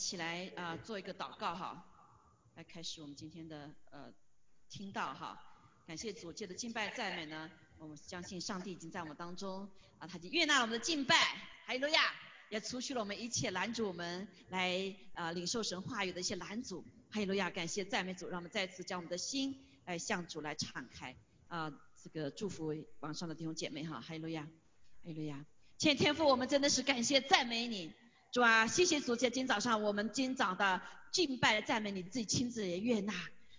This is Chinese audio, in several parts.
起来啊、做一个祷告哈，来开始我们今天的呃听到哈。感谢主借的敬拜赞美呢，我们相信上帝已经在我们当中啊，他已经悦纳了我们的敬拜，哈利路亚，也除去了我们一切拦阻我们来啊、领受神话语的一些拦阻，哈利路亚，感谢赞美主，让我们再次将我们的心来向主来敞开。啊、这个祝福网上的弟兄姐妹哈，哈利路亚，哈利路亚，亲爱的天父，我们真的是感谢赞美你。主啊，谢谢主，在今早上我们今早的敬拜赞美你自己亲自也悦纳。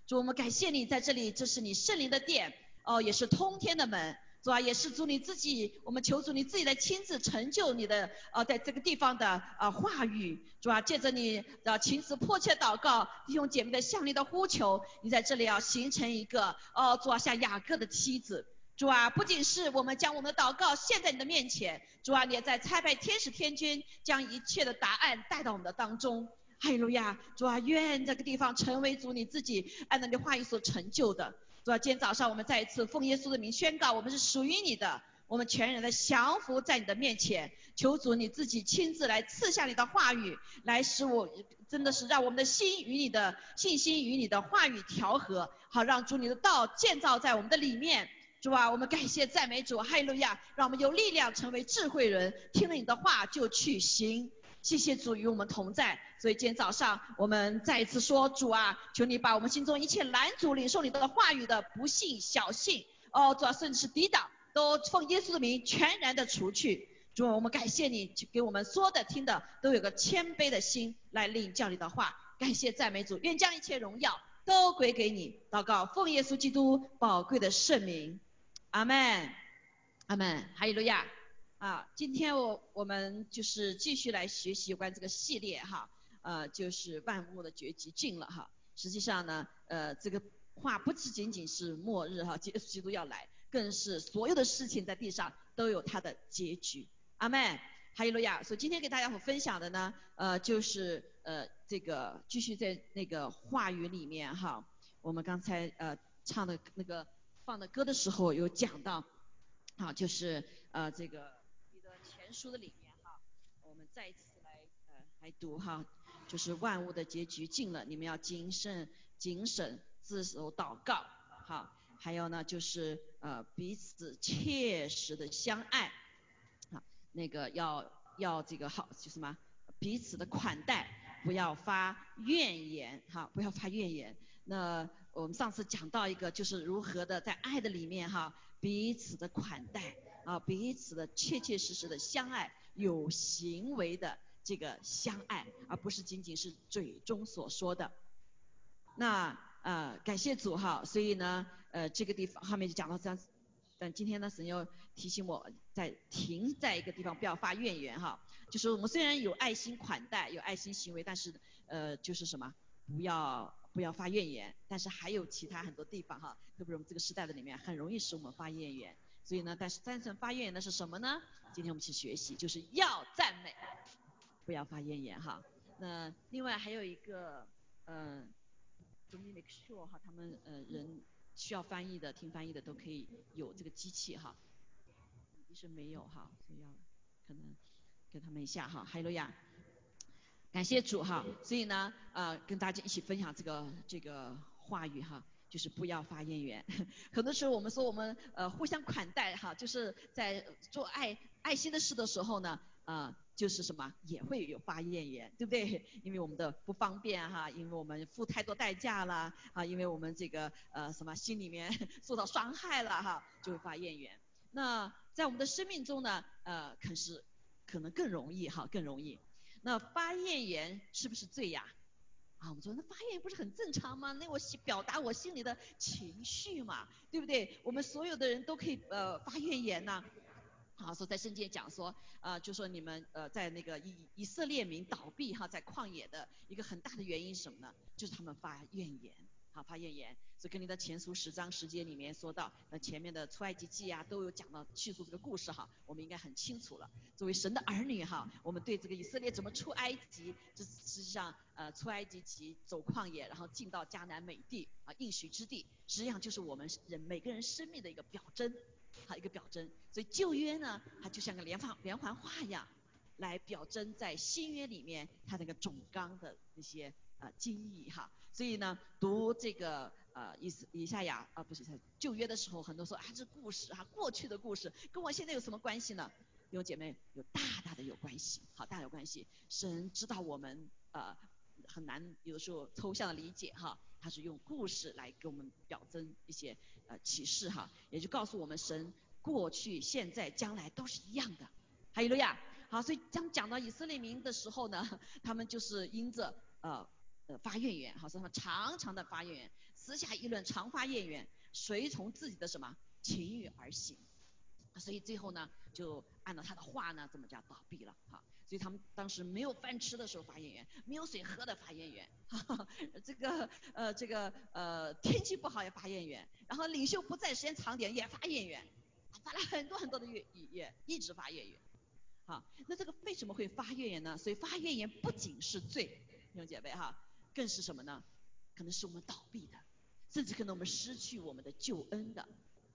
主，我们感谢你在这里，这是你圣灵的殿，哦，也是通天的门。主啊，也是主你自己，我们求主你自己来亲自成就你的呃，在这个地方的呃话语。主啊，借着你的情词迫切祷告，弟兄姐妹的向你的呼求，你在这里要形成一个哦，主啊，像雅各的妻子。主啊，不仅是我们将我们的祷告献在你的面前，主啊，你也在差派天使天君，将一切的答案带到我们的当中。哈利路亚，主啊，愿这个地方成为主你自己按照你的话语所成就的。主啊，今天早上我们再一次奉耶稣的名宣告，我们是属于你的，我们全然的降服在你的面前，求主你自己亲自来赐下你的话语，来使我真的是让我们的心与你的信心与你的话语调和，好让主你的道建造在我们的里面。主啊，我们感谢赞美主，哈利路亚，让我们有力量成为智慧人，听了你的话就去行。谢谢主与我们同在，所以今天早上我们再一次说，主啊，求你把我们心中一切拦阻领受你的话语的不信、小信，哦，主啊，甚至是抵挡，都奉耶稣的名全然的除去。主啊，我们感谢你给我们说的、听的都有个谦卑的心来领教你的话。感谢赞美主，愿将一切荣耀都归给你。祷告，奉耶稣基督宝贵的圣名。阿门，阿门，哈利路亚啊！今天我我们就是继续来学习有关这个系列哈，呃，就是万物的结局尽了哈。实际上呢，呃，这个话不只仅仅是末日哈，基基督要来，更是所有的事情在地上都有它的结局。阿门，哈利路亚。所以今天给大家伙分享的呢，呃，就是呃这个继续在那个话语里面哈，我们刚才呃唱的那个。放的歌的时候有讲到，啊，就是呃这个彼得前书的里面哈，我们再一次来呃来读哈，就是万物的结局近了，你们要谨慎谨慎自守祷告，好，还有呢就是呃彼此切实的相爱，啊，那个要要这个好就什么彼此的款待，不要发怨言哈，不要发怨言，那。我们上次讲到一个，就是如何的在爱的里面哈，彼此的款待啊，彼此的切切实实的相爱，有行为的这个相爱，而不是仅仅是嘴中所说的。那呃，感谢主哈，所以呢，呃，这个地方后面就讲到这样，但今天呢，神又提醒我在停在一个地方，不要发怨言哈。就是我们虽然有爱心款待，有爱心行为，但是呃，就是什么，不要。不要发怨言，但是还有其他很多地方哈，特别是我们这个时代的里面，很容易使我们发怨言。所以呢，但是真正发怨言的是什么呢？今天我们去学习，就是要赞美，不要发怨言哈。那另外还有一个，嗯，to make sure 哈，他们呃人需要翻译的、听翻译的都可以有这个机器哈。是没有哈，所以要可能给他们一下哈，海洛亚。感谢主哈，所以呢，呃，跟大家一起分享这个这个话语哈，就是不要发怨言。很多时候我们说我们呃互相款待哈，就是在做爱爱心的事的时候呢，呃，就是什么也会有发怨言，对不对？因为我们的不方便哈，因为我们付太多代价了啊，因为我们这个呃什么心里面 受到伤害了哈，就会发怨言。那在我们的生命中呢，呃，可是可能更容易哈，更容易。那发怨言是不是罪呀？啊，我们说那发怨言不是很正常吗？那我表达我心里的情绪嘛，对不对？我们所有的人都可以呃发怨言呐。好，说在圣经讲说，呃，就说你们呃在那个以以色列民倒闭哈，在旷野的一个很大的原因是什么呢？就是他们发怨言。好，发怨言，所以跟你的前书十章十节里面说到，那前面的出埃及记啊，都有讲到叙述这个故事哈，我们应该很清楚了。作为神的儿女哈，我们对这个以色列怎么出埃及，这实际上呃出埃及及走旷野，然后进到迦南美地啊应许之地，实际上就是我们人每个人生命的一个表征，好一个表征。所以旧约呢，它就像个连环连环画一样。来表征在新约里面它那个总纲的那些啊经义哈。所以呢，读这个呃以以赛亚啊不是旧约的时候，很多说啊这故事哈过去的故事跟我现在有什么关系呢？弟兄姐妹有大大的有关系，好大有关系。神知道我们呃很难有的时候抽象的理解哈，他是用故事来给我们表征一些呃启示哈，也就告诉我们神过去、现在、将来都是一样的。还有路亚，好，所以当讲到以色列民的时候呢，他们就是因着呃。发怨言，好，什么常常的发怨言，私下议论，常发怨言，随从自己的什么情欲而行，所以最后呢，就按照他的话呢，怎么叫倒闭了，哈，所以他们当时没有饭吃的时候发怨言，没有水喝的发怨言，哈，这个呃这个呃天气不好也发怨言，然后领袖不在时间长点也发怨言，发了很多很多的怨言，一直发怨言，好，那这个为什么会发怨言呢？所以发怨言不仅是罪，弟兄姐妹哈。更是什么呢？可能是我们倒闭的，甚至可能我们失去我们的救恩的。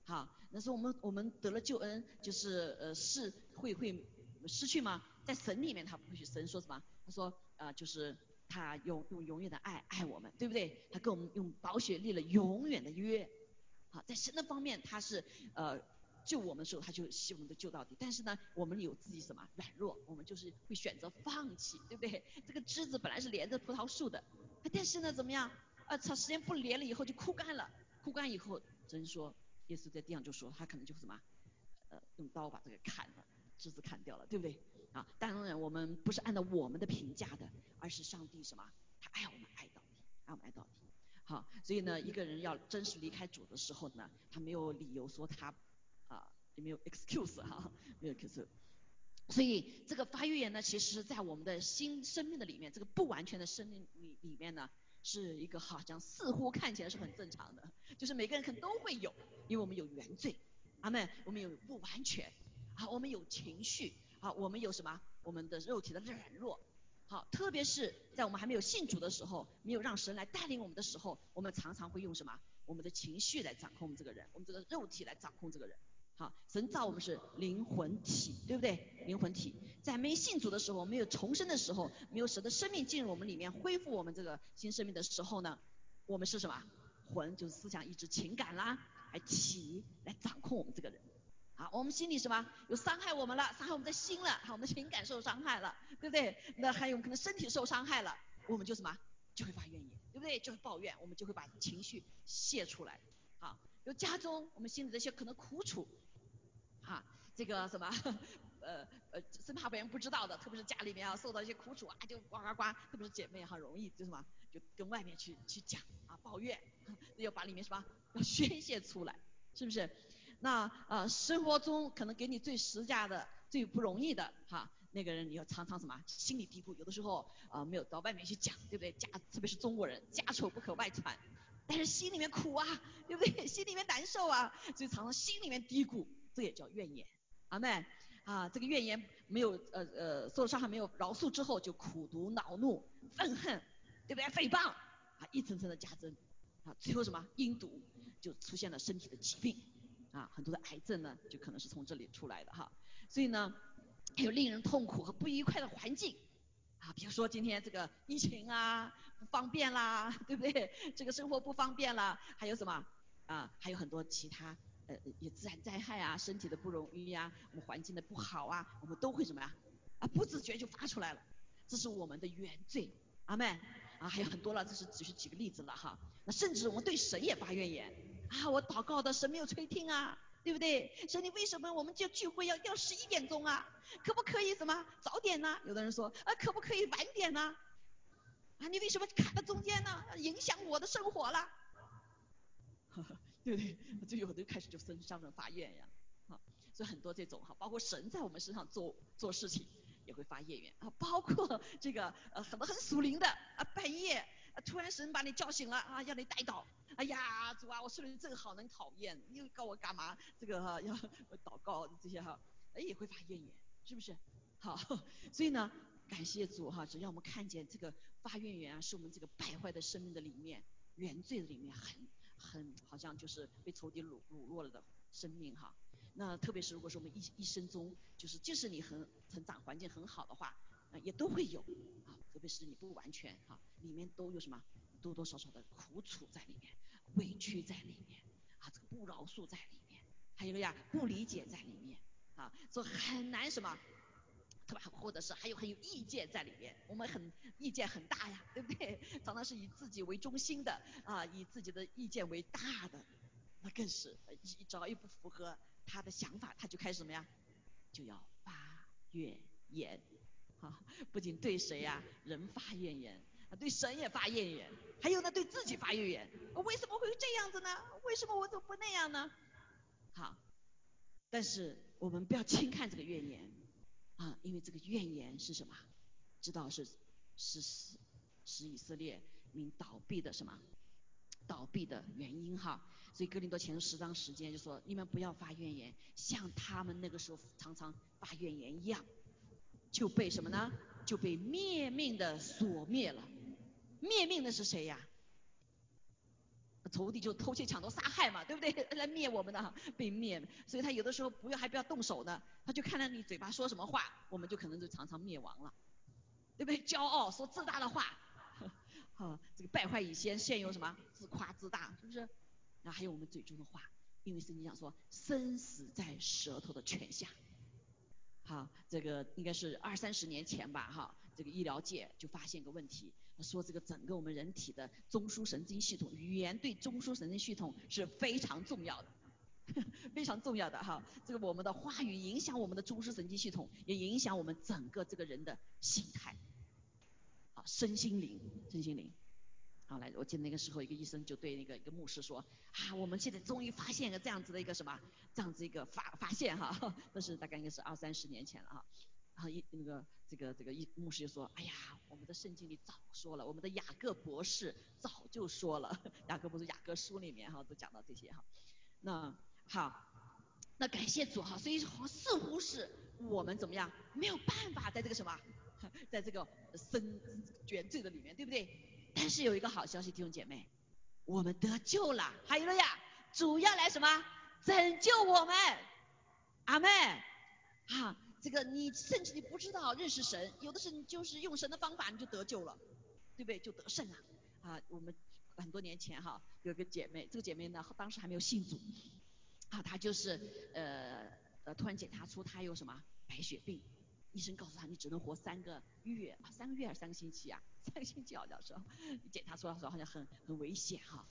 好，那是我们我们得了救恩，就是呃是会会失去吗？在神里面他不会去，神说什么？他说呃就是他用用永远的爱爱我们，对不对？他跟我们用宝血立了永远的约。好，在神的方面他是呃。救我们的时候，他就希望能救到底。但是呢，我们有自己什么软弱，我们就是会选择放弃，对不对？这个枝子本来是连着葡萄树的，但是呢，怎么样？呃，长时间不连了以后就枯干了。枯干以后，真说，耶稣在地上就说，他可能就什么？呃，用刀把这个砍了，枝子砍掉了，对不对？啊，当然我们不是按照我们的评价的，而是上帝什么？他爱我们爱到底，爱我们爱到底。好，所以呢，一个人要真实离开主的时候呢，他没有理由说他。也没有 excuse 哈，没有 excuse，所以这个发育言呢，其实在我们的新生命的里面，这个不完全的生命里里面呢，是一个好像似乎看起来是很正常的，就是每个人可能都会有，因为我们有原罪，阿门，我们有不完全，好，我们有情绪，好，我们有什么？我们的肉体的软弱，好，特别是在我们还没有信主的时候，没有让神来带领我们的时候，我们常常会用什么？我们的情绪来掌控这个人，我们这个肉体来掌控这个人。好，神造我们是灵魂体，对不对？灵魂体在没信主的时候，没有重生的时候，没有神的生命进入我们里面，恢复我们这个新生命的时候呢，我们是什么？魂就是思想、意志、情感啦，还体来掌控我们这个人。好，我们心里什么？有伤害我们了，伤害我们的心了，好，我们情感受伤害了，对不对？那还有可能身体受伤害了，我们就什么？就会发怨言，对不对？就会抱怨，我们就会把情绪泄出来。好，有家中我们心里这些可能苦楚。哈，这个什么，呃呃，生怕别人不知道的，特别是家里面啊受到一些苦楚啊，就呱呱呱，特别是姐妹很，容易就什么，就跟外面去去讲啊，抱怨，要把里面什么要 宣泄出来，是不是？那呃生活中可能给你最实价的、最不容易的哈，那个人你要常常什么心里嘀咕，有的时候啊没有到外面去讲，对不对？家特别是中国人，家丑不可外传，但是心里面苦啊，对不对？心里面难受啊，所以常常心里面嘀咕。这也叫怨言，阿妹啊，这个怨言没有呃呃受伤害没有饶恕之后，就苦毒恼怒愤恨，对不对？诽谤啊，一层层的加增啊，最后什么阴毒就出现了身体的疾病啊，很多的癌症呢就可能是从这里出来的哈。所以呢，还有令人痛苦和不愉快的环境啊，比如说今天这个疫情啊不方便啦，对不对？这个生活不方便啦，还有什么啊？还有很多其他。呃，有自然灾害啊，身体的不容易呀，我们环境的不好啊，我们都会什么呀？啊，不自觉就发出来了，这是我们的原罪，阿妹啊，还有很多了，这是只是举个例子了哈。那甚至我们对神也发怨言啊，我祷告的神没有垂听啊，对不对？神你为什么我们就聚会要要十一点钟啊？可不可以什么早点呢？有的人说啊，可不可以晚点呢？啊，你为什么卡在中间呢？影响我的生活了。呵呵。对不对？就有的开始就生上人发怨言，好，所以很多这种哈，包括神在我们身上做做事情也会发怨言啊，包括这个呃很多很属灵的啊，半夜突然神把你叫醒了啊，要你带祷，哎呀主啊，我睡得正好，能讨厌，又告我干嘛？这个哈要祷告这些哈，哎也会发怨言，是不是？好，所以呢，感谢主哈，只要我们看见这个发怨言啊，是我们这个败坏的生命的里面原罪的里面很。很好像就是被仇敌掳掳落了的生命哈，那特别是如果说我们一一生中，就是即使你很成长环境很好的话，也都会有啊，特别是你不完全哈，里面都有什么多多少少的苦楚在里面，委屈在里面啊，这个不饶恕在里面，还有个呀？不理解在里面啊，所以很难什么，对吧？或者是还有很有意见在里面，我们很意见很大呀，对不对？常常是以自己为中心的啊，以自己的意见为大的，那更是一只要一不符合。他的想法，他就开始什么呀？就要发怨言，哈，不仅对谁呀，人发怨言，对神也发怨言，还有呢，对自己发怨言。我为什么会这样子呢？为什么我怎么不那样呢？好，但是我们不要轻看这个怨言，啊，因为这个怨言是什么？知道是是使使以色列民倒闭的什么？倒闭的原因哈。所以哥林多前十章时间就说，你们不要发怨言，像他们那个时候常常发怨言一样，就被什么呢？就被灭命的所灭了。灭命的是谁呀？仇敌就偷窃抢夺杀害嘛，对不对？来灭我们的，被灭。所以他有的时候不要还不要动手呢，他就看到你嘴巴说什么话，我们就可能就常常灭亡了，对不对？骄傲说自大的话，好，这个败坏以先，现有什么？自夸自大，是不是？然后还有我们嘴中的话，因为圣经讲说生死在舌头的权下。好，这个应该是二三十年前吧，哈，这个医疗界就发现个问题，说这个整个我们人体的中枢神经系统，语言对中枢神经系统是非常重要的，非常重要的哈。这个我们的话语影响我们的中枢神经系统，也影响我们整个这个人的心态，啊，身心灵，身心灵。好，来，我记得那个时候，一个医生就对那个一个牧师说，啊，我们现在终于发现了这样子的一个什么，这样子一个发发现哈，那是大概应该是二三十年前了哈，然后一那个这个这个一牧师就说，哎呀，我们的圣经里早说了，我们的雅各博士早就说了，雅各博士雅各书里面哈都讲到这些哈，那好，那感谢主哈，所以似乎是我们怎么样没有办法在这个什么，在这个深原罪的里面，对不对？但是有一个好消息，弟兄姐妹，我们得救了，还有了呀，主要来什么？拯救我们，阿妹，啊，这个你甚至你不知道认识神，有的是你就是用神的方法你就得救了，对不对？就得胜了，啊，我们很多年前哈有个姐妹，这个姐妹呢当时还没有信主，啊，她就是呃呃突然检查出她有什么白血病。医生告诉她，你只能活三个月啊，三个月还是三个星期啊？三个星期好像是，检查出来说好像很很危险哈。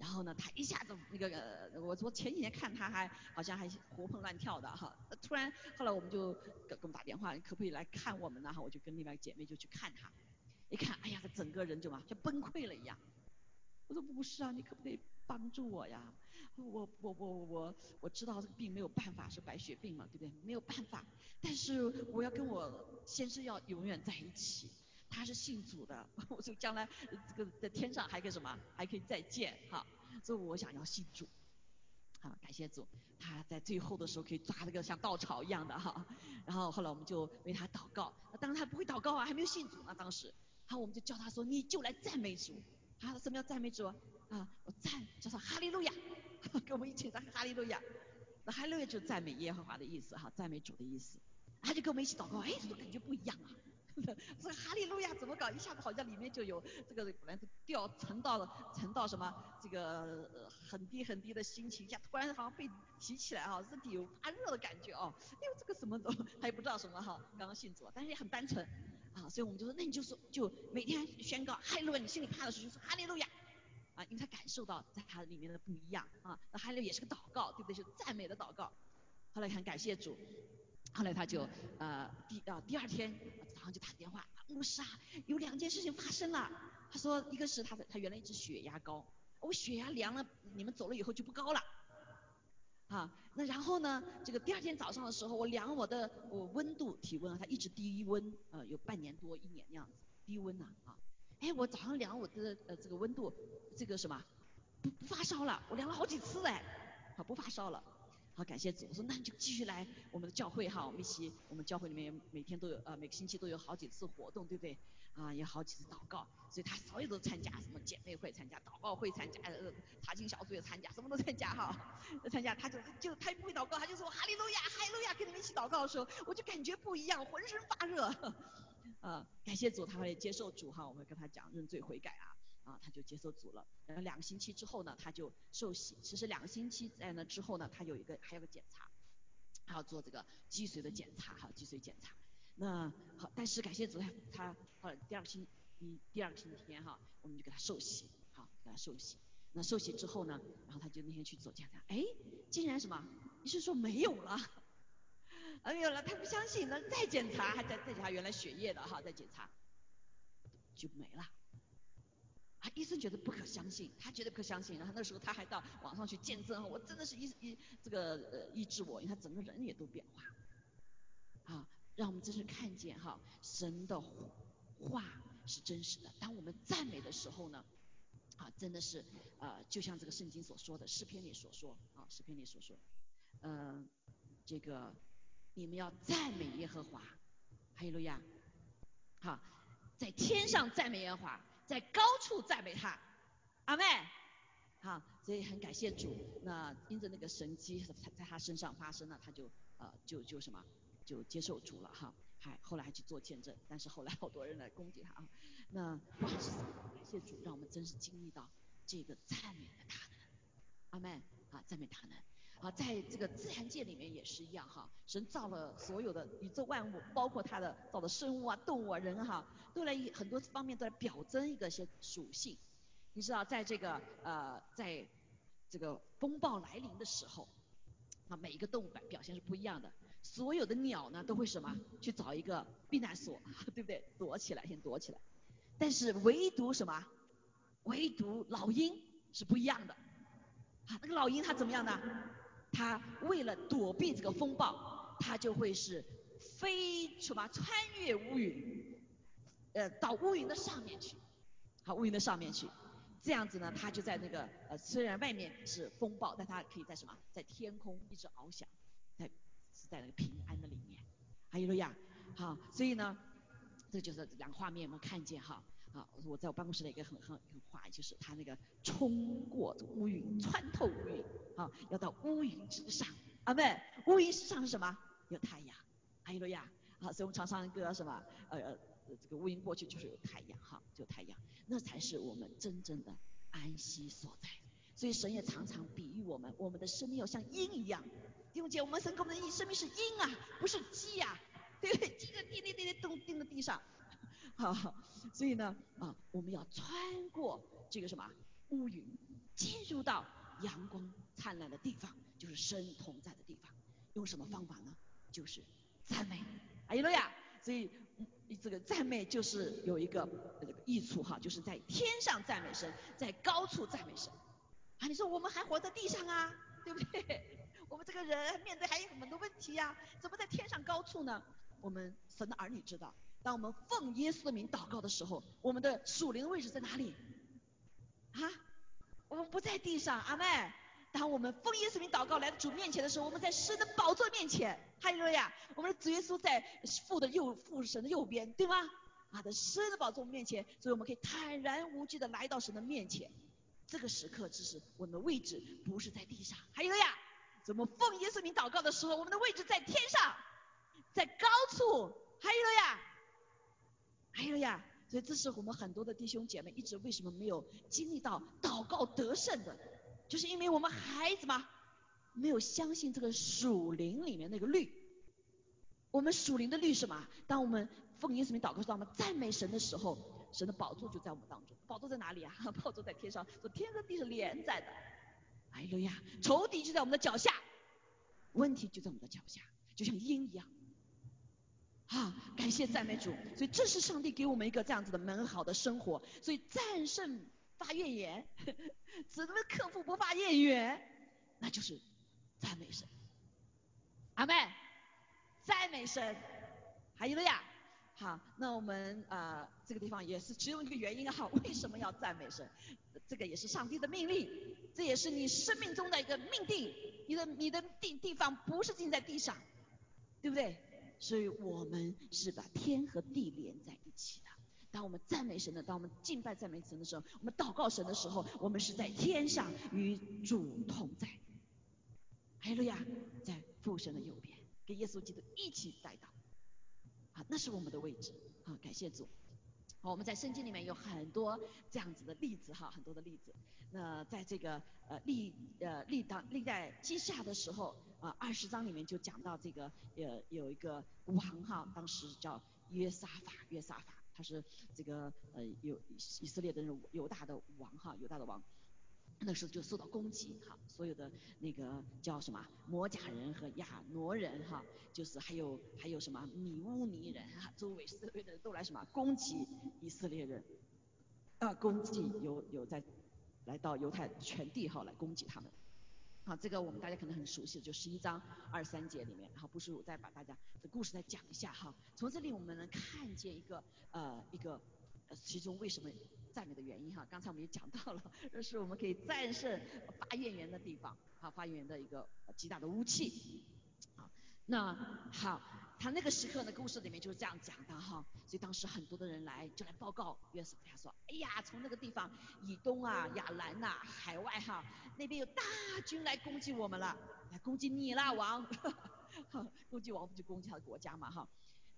然后呢，他一下子那个，我我前几年看他还好像还活蹦乱跳的哈。突然后来我们就给给我们打电话，可不可以来看我们呢？哈，我就跟另外姐妹就去看他，一看，哎呀，他整个人就嘛像崩溃了一样。我说不是啊，你可不可以帮助我呀？我我我我我知道这个病没有办法是白血病嘛，对不对？没有办法，但是我要跟我先生要永远在一起，他是信主的，我就将来这个在天上还可以什么，还可以再见哈，所以我想要信主，好感谢主，他在最后的时候可以抓那个像稻草一样的哈，然后后来我们就为他祷告，当然他不会祷告啊，还没有信主啊当时，好我们就叫他说你就来赞美主，他什么叫赞美主啊？我赞叫做哈利路亚。跟我们一起唱哈利路亚，那哈利路亚就是赞美耶和华的意思哈，赞美主的意思。他就跟我们一起祷告，哎，这感觉不一样啊。这哈利路亚怎么搞？一下子好像里面就有这个本来是掉沉到了沉到什么这个很低很低的心情，一下突然好像被提起来哈，身体有发热的感觉哦。哎呦，这个什么都他也不知道什么哈，刚刚信主，但是也很单纯啊，所以我们就说，那你就说就每天宣告哈利路亚，你心里怕的时候就说哈利路亚。啊，因为他感受到在他里面的不一样啊，那还有也是个祷告，对不对？是赞美的祷告。后来很感谢主，后来他就呃第啊第二天早上就打电话，牧师啊，有两件事情发生了。他说一个是他的他原来一直血压高，我血压量了，你们走了以后就不高了。啊，那然后呢，这个第二天早上的时候，我量我的我温度体温啊，它一直低温，呃有半年多一年那样子，低温呐啊。哎，我早上量我的呃这个温度，这个什么不不发烧了，我量了好几次哎，好不发烧了。感谢主。我说那你就继续来我们的教会哈，我们一起，我们教会里面每天都有呃每个星期都有好几次活动，对不对？啊，有好几次祷告，所以他所有都参加，什么姐妹会参加，祷告会参加，呃查经小组也参加，什么都参加哈，参加他就就他也不会祷告，他就说哈利路亚，哈利路亚，跟你们一起祷告的时候，我就感觉不一样，浑身发热。啊，感谢主，他会接受主哈，我会跟他讲认罪悔改啊。啊，他就接受主了。然后两个星期之后呢，他就受洗。其实两个星期在那之后呢，他有一个还有个检查，还要做这个脊髓的检查哈，脊髓检查。那好，但是感谢主，他他后来第二个星第第二个星期天哈，我们就给他受洗，好给他受洗。那受洗之后呢，然后他就那天去做检查，哎，竟然什么？医生说没有了，没 有了，他不相信，那再检查，还在再检查原来血液的哈，再检查就没了。啊，医生觉得不可相信，他觉得不可相信，然后那时候他还到网上去见证，我真的是医医这个呃医治我，因为他整个人也都变化，啊，让我们真是看见哈，神的话是真实的。当我们赞美的时候呢，啊，真的是呃，就像这个圣经所说的诗篇里所说，啊，诗篇里所说，嗯，这个你们要赞美耶和华，哈利路亚，好，在天上赞美耶和华。在高处赞美他，阿妹，好，所以很感谢主。那因着那个神机在在他身上发生了，他就呃就就什么就接受主了哈，还后来还去做见证，但是后来好多人来攻击他啊。那感谢主，让我们真是经历到这个赞美的大能，阿妹，啊赞美大能。啊，在这个自然界里面也是一样哈，神造了所有的宇宙万物，包括他的造的生物啊、动物啊、人哈，都来很多方面都来表征一个些属性。你知道，在这个呃，在这个风暴来临的时候，啊，每一个动物表表现是不一样的。所有的鸟呢，都会什么去找一个避难所，对不对？躲起来，先躲起来。但是唯独什么？唯独老鹰是不一样的。啊，那个老鹰它怎么样呢？它为了躲避这个风暴，它就会是飞什么穿越乌云，呃，到乌云的上面去，好，乌云的上面去，这样子呢，它就在那个呃，虽然外面是风暴，但它可以在什么，在天空一直翱翔，在是在那个平安的里面，还有路亚，好，所以呢，这就是两个画面，我们看见哈。啊，我在我办公室的一个很很一个画，就是他那个冲过乌云，穿透乌云，啊，要到乌云之上，啊，不，乌云之上是什么？有太阳，还有呀，啊，所以我们常唱歌什么，呃，这个乌云过去就是有太阳，哈，就太阳，那才是我们真正的安息所在。所以神也常常比喻我们，我们的生命要像鹰一样，弟兄姐，我们神给我们的生命是鹰啊，不是鸡呀，对不对？鸡在地地地地钉在地上。好，所以呢，啊，我们要穿过这个什么乌云，进入到阳光灿烂的地方，就是神同在的地方。用什么方法呢？就是赞美，哎呀呀！所以这个赞美就是有一个这个益处哈，就是在天上赞美神，在高处赞美神。啊，你说我们还活在地上啊，对不对？我们这个人面对还有很多问题呀，怎么在天上高处呢？我们神的儿女知道。当我们奉耶稣的名祷告的时候，我们的属灵的位置在哪里？啊，我们不在地上，阿妹。当我们奉耶稣名祷告来到主面前的时候，我们在神的宝座面前，哈利路亚！我们的主耶稣在父的右父神的右边，对吗？啊，在神的宝座面前，所以我们可以坦然无惧的来到神的面前。这个时刻只是我们的位置不是在地上，哈利路亚！怎么奉耶稣名祷告的时候，我们的位置在天上，在高处，哈利路亚！哎呀，所以这是我们很多的弟兄姐妹一直为什么没有经历到祷告得胜的，就是因为我们孩子嘛，没有相信这个属灵里面那个律。我们属灵的律什么？当我们奉耶稣名祷告，当我们赞美神的时候，神的宝座就在我们当中。宝座在哪里啊？宝座在天上，说天和地是连在的。哎呀，仇敌就在我们的脚下，问题就在我们的脚下，就像鹰一样。啊，感谢赞美主，所以这是上帝给我们一个这样子的美好的生活。所以战胜发怨言，怎么克服不发怨言？那就是赞美神。阿妹，赞美神，还有了呀。好，那我们啊这个地方也是只有一个原因啊，为什么要赞美神？这个也是上帝的命令，这也是你生命中的一个命定。你的你的地地方不是定在地上，对不对？所以我们是把天和地连在一起的。当我们赞美神的，当我们敬拜赞美神的时候，我们祷告神的时候，我们是在天上与主同在。哎，路亚，在父神的右边，跟耶稣基督一起带到。啊，那是我们的位置。好，感谢主。好，我们在圣经里面有很多这样子的例子哈，很多的例子。那在这个呃历呃历当历代记下的时候啊，二十章里面就讲到这个呃有一个王哈，当时叫约沙法，约沙法，他是这个呃有以色列的犹大的王哈，犹大的王。那时候就受到攻击，哈，所有的那个叫什么摩甲人和亚挪人，哈，就是还有还有什么米乌尼人，哈，周围四围的人都来什么攻击以色列人，啊，攻击有有在来到犹太全地，哈，来攻击他们，好，这个我们大家可能很熟悉，就十一章二三节里面，然后不是我再把大家的故事再讲一下，哈，从这里我们能看见一个呃一个其中为什么。赞美的原因哈，刚才我们也讲到了，这是我们可以战胜发怨言的地方，啊，发怨言的一个极大的武器。好，那好，他那个时刻的故事里面就是这样讲的哈，所以当时很多的人来就来报告约瑟夫，他说，哎呀，从那个地方以东啊、亚兰呐、海外哈，那边有大军来攻击我们了，来攻击你啦王，攻击王不就攻击他的国家嘛哈。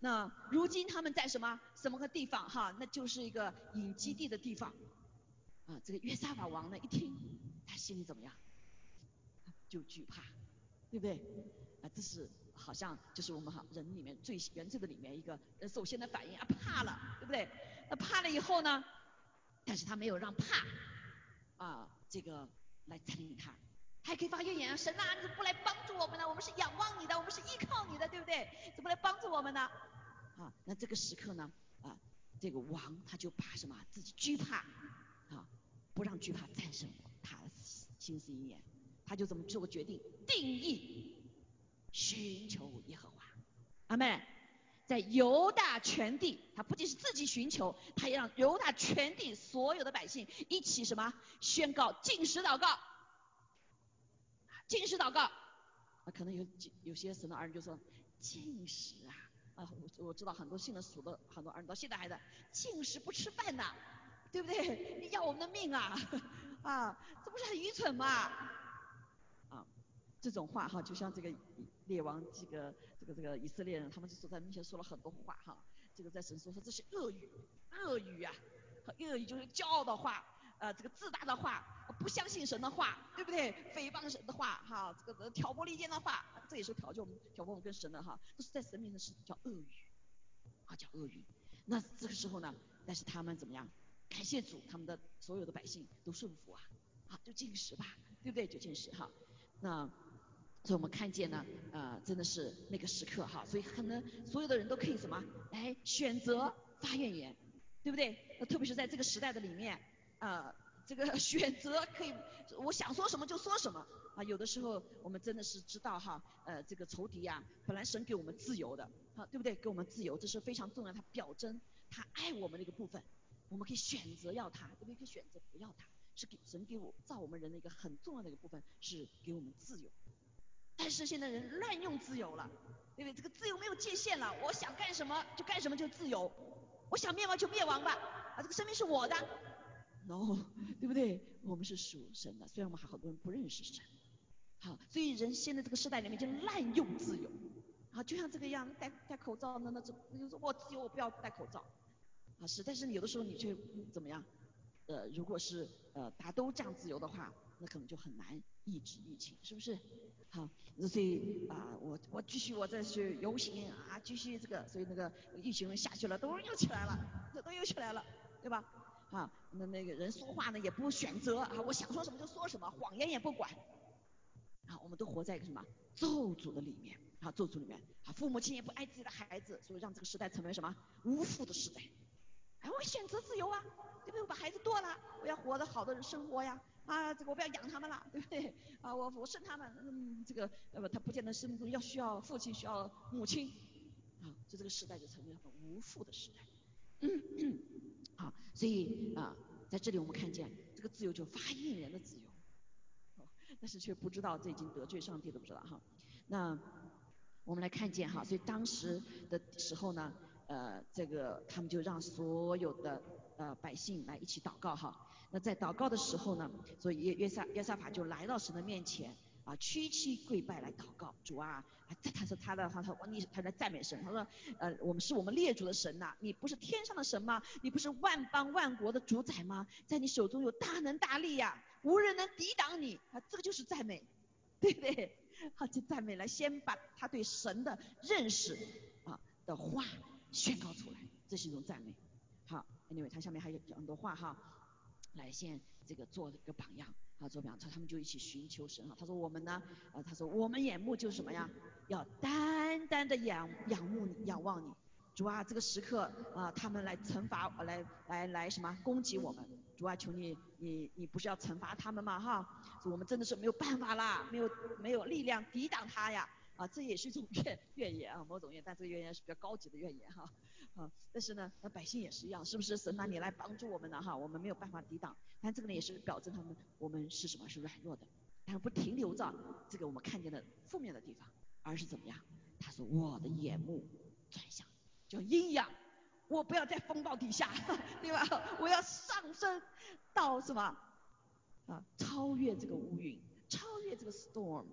那如今他们在什么什么个地方哈？那就是一个隐基地的地方。啊，这个约沙法王呢一听，他心里怎么样？就惧怕，对不对？啊，这是好像就是我们哈人里面最原罪的里面一个首先的反应啊，怕了，对不对？那怕了以后呢？但是他没有让怕啊这个来占领他，还可以发怨言，神啊，你怎么不来帮助我们呢？我们是仰望你的，我们是依靠你的，对不对？怎么来帮助我们呢？啊，那这个时刻呢，啊，这个王他就把什么自己惧怕，啊，不让惧怕战胜他的心思意念，他就这么做个决定，定义寻求耶和华，阿妹，在犹大全地，他不仅是自己寻求，他也让犹大全地所有的百姓一起什么宣告禁食祷告，禁食祷告，啊，可能有有些神的儿女就说禁食啊。我我知道很多信了主的很多儿女到现在还在进食不吃饭呢，对不对？你要我们的命啊，啊，这不是很愚蠢吗？啊，这种话哈，就像这个列王这个这个这个以色列人，他们就说在面前说了很多话哈，这个在神说说这是恶语，恶语啊，恶语就是骄傲的话。呃，这个自大的话，不相信神的话，对不对？诽谤神的话，哈，这个挑拨离间的话，这也是挑就、挑拨我们跟神的哈，都是在神面前是叫恶语，啊，叫恶语。那这个时候呢，但是他们怎么样？感谢主，他们的所有的百姓都顺服啊，好，就进食吧，对不对？就进食哈。那所以我们看见呢，呃，真的是那个时刻哈，所以可能所有的人都可以什么？来选择发怨言，对不对？那特别是在这个时代的里面。啊，这个 选择可以，我想说什么就说什么啊。有的时候我们真的是知道哈，呃，这个仇敌呀，本来神给我们自由的，好，对不对？给我们自由，这是非常重要，他表征他爱我们的一个部分。我们可以选择要他，对不对？可以选择不要他，是给神给我造我们人的一个很重要的一个部分，是给我们自由。但是现在人滥用自由了，对不对？这个自由没有界限了，我想干什么就干什么就自由，我想灭亡就灭亡吧，啊，这个生命是我的。no，对不对？我们是属神的，虽然我们还好多人不认识神。好，所以人现在这个时代里面就滥用自由，啊，就像这个样，戴戴口罩，那那这，就说我自由，我不要戴口罩。啊，是，但是有的时候你却怎么样？呃，如果是呃大家都这样自由的话，那可能就很难抑制疫情，是不是？好，所以啊，我我继续我再去游行啊，继续这个，所以那个疫情下去了，都又起来了，这都又起来了，对吧？啊，那那个人说话呢也不选择啊，我想说什么就说什么，谎言也不管。啊，我们都活在一个什么咒诅的里面啊，咒诅里面啊，父母亲也不爱自己的孩子，所以让这个时代成为什么无父的时代。哎，我选择自由啊，对不对？我把孩子剁了，我要活得好的生活呀。啊，这个我不要养他们了，对不对？啊，我我生他们，嗯，这个呃，他不见得是要需要父亲需要母亲。啊，所以这个时代就成为很无父的时代。嗯，好，所以啊，在这里我们看见这个自由就发言人的自由，但是却不知道这已经得罪上帝了，不知道哈。那我们来看见哈，所以当时的时候呢，呃，这个他们就让所有的呃百姓来一起祷告哈。那在祷告的时候呢，所以约约撒约撒法就来到神的面前。啊，屈膝跪拜来祷告，主啊，他他说他的话，他你他在赞美神，他说，呃，我们是我们列祖的神呐，你不是天上的神吗？你不是万邦万国的主宰吗？在你手中有大能大力呀，无人能抵挡你，啊，这个就是赞美，对不对？好，就赞美来，先把他对神的认识啊的话宣告出来，这是一种赞美。好，anyway，他下面还有很多话哈，来先这个做一个榜样。啊，做表，他他们就一起寻求神啊。他说我们呢，啊，他说我们眼目就是什么呀？要单单的仰仰慕你，仰望你。主啊，这个时刻啊，他们来惩罚，来来来什么攻击我们？主啊，求你你你不是要惩罚他们吗？哈，我们真的是没有办法啦，没有没有力量抵挡他呀。啊，这也是一种怨怨言啊，某种怨，但这个怨言是比较高级的怨言哈。啊，但是呢，那百姓也是一样，是不是神拿你来帮助我们呢？哈，我们没有办法抵挡，但这个呢也是表证他们我们是什么？是软弱的，但是不停留在这个我们看见的负面的地方，而是怎么样？他说我的眼目转向，叫阴阳，我不要在风暴底下，对吧？我要上升到什么？啊，超越这个乌云，超越这个 storm，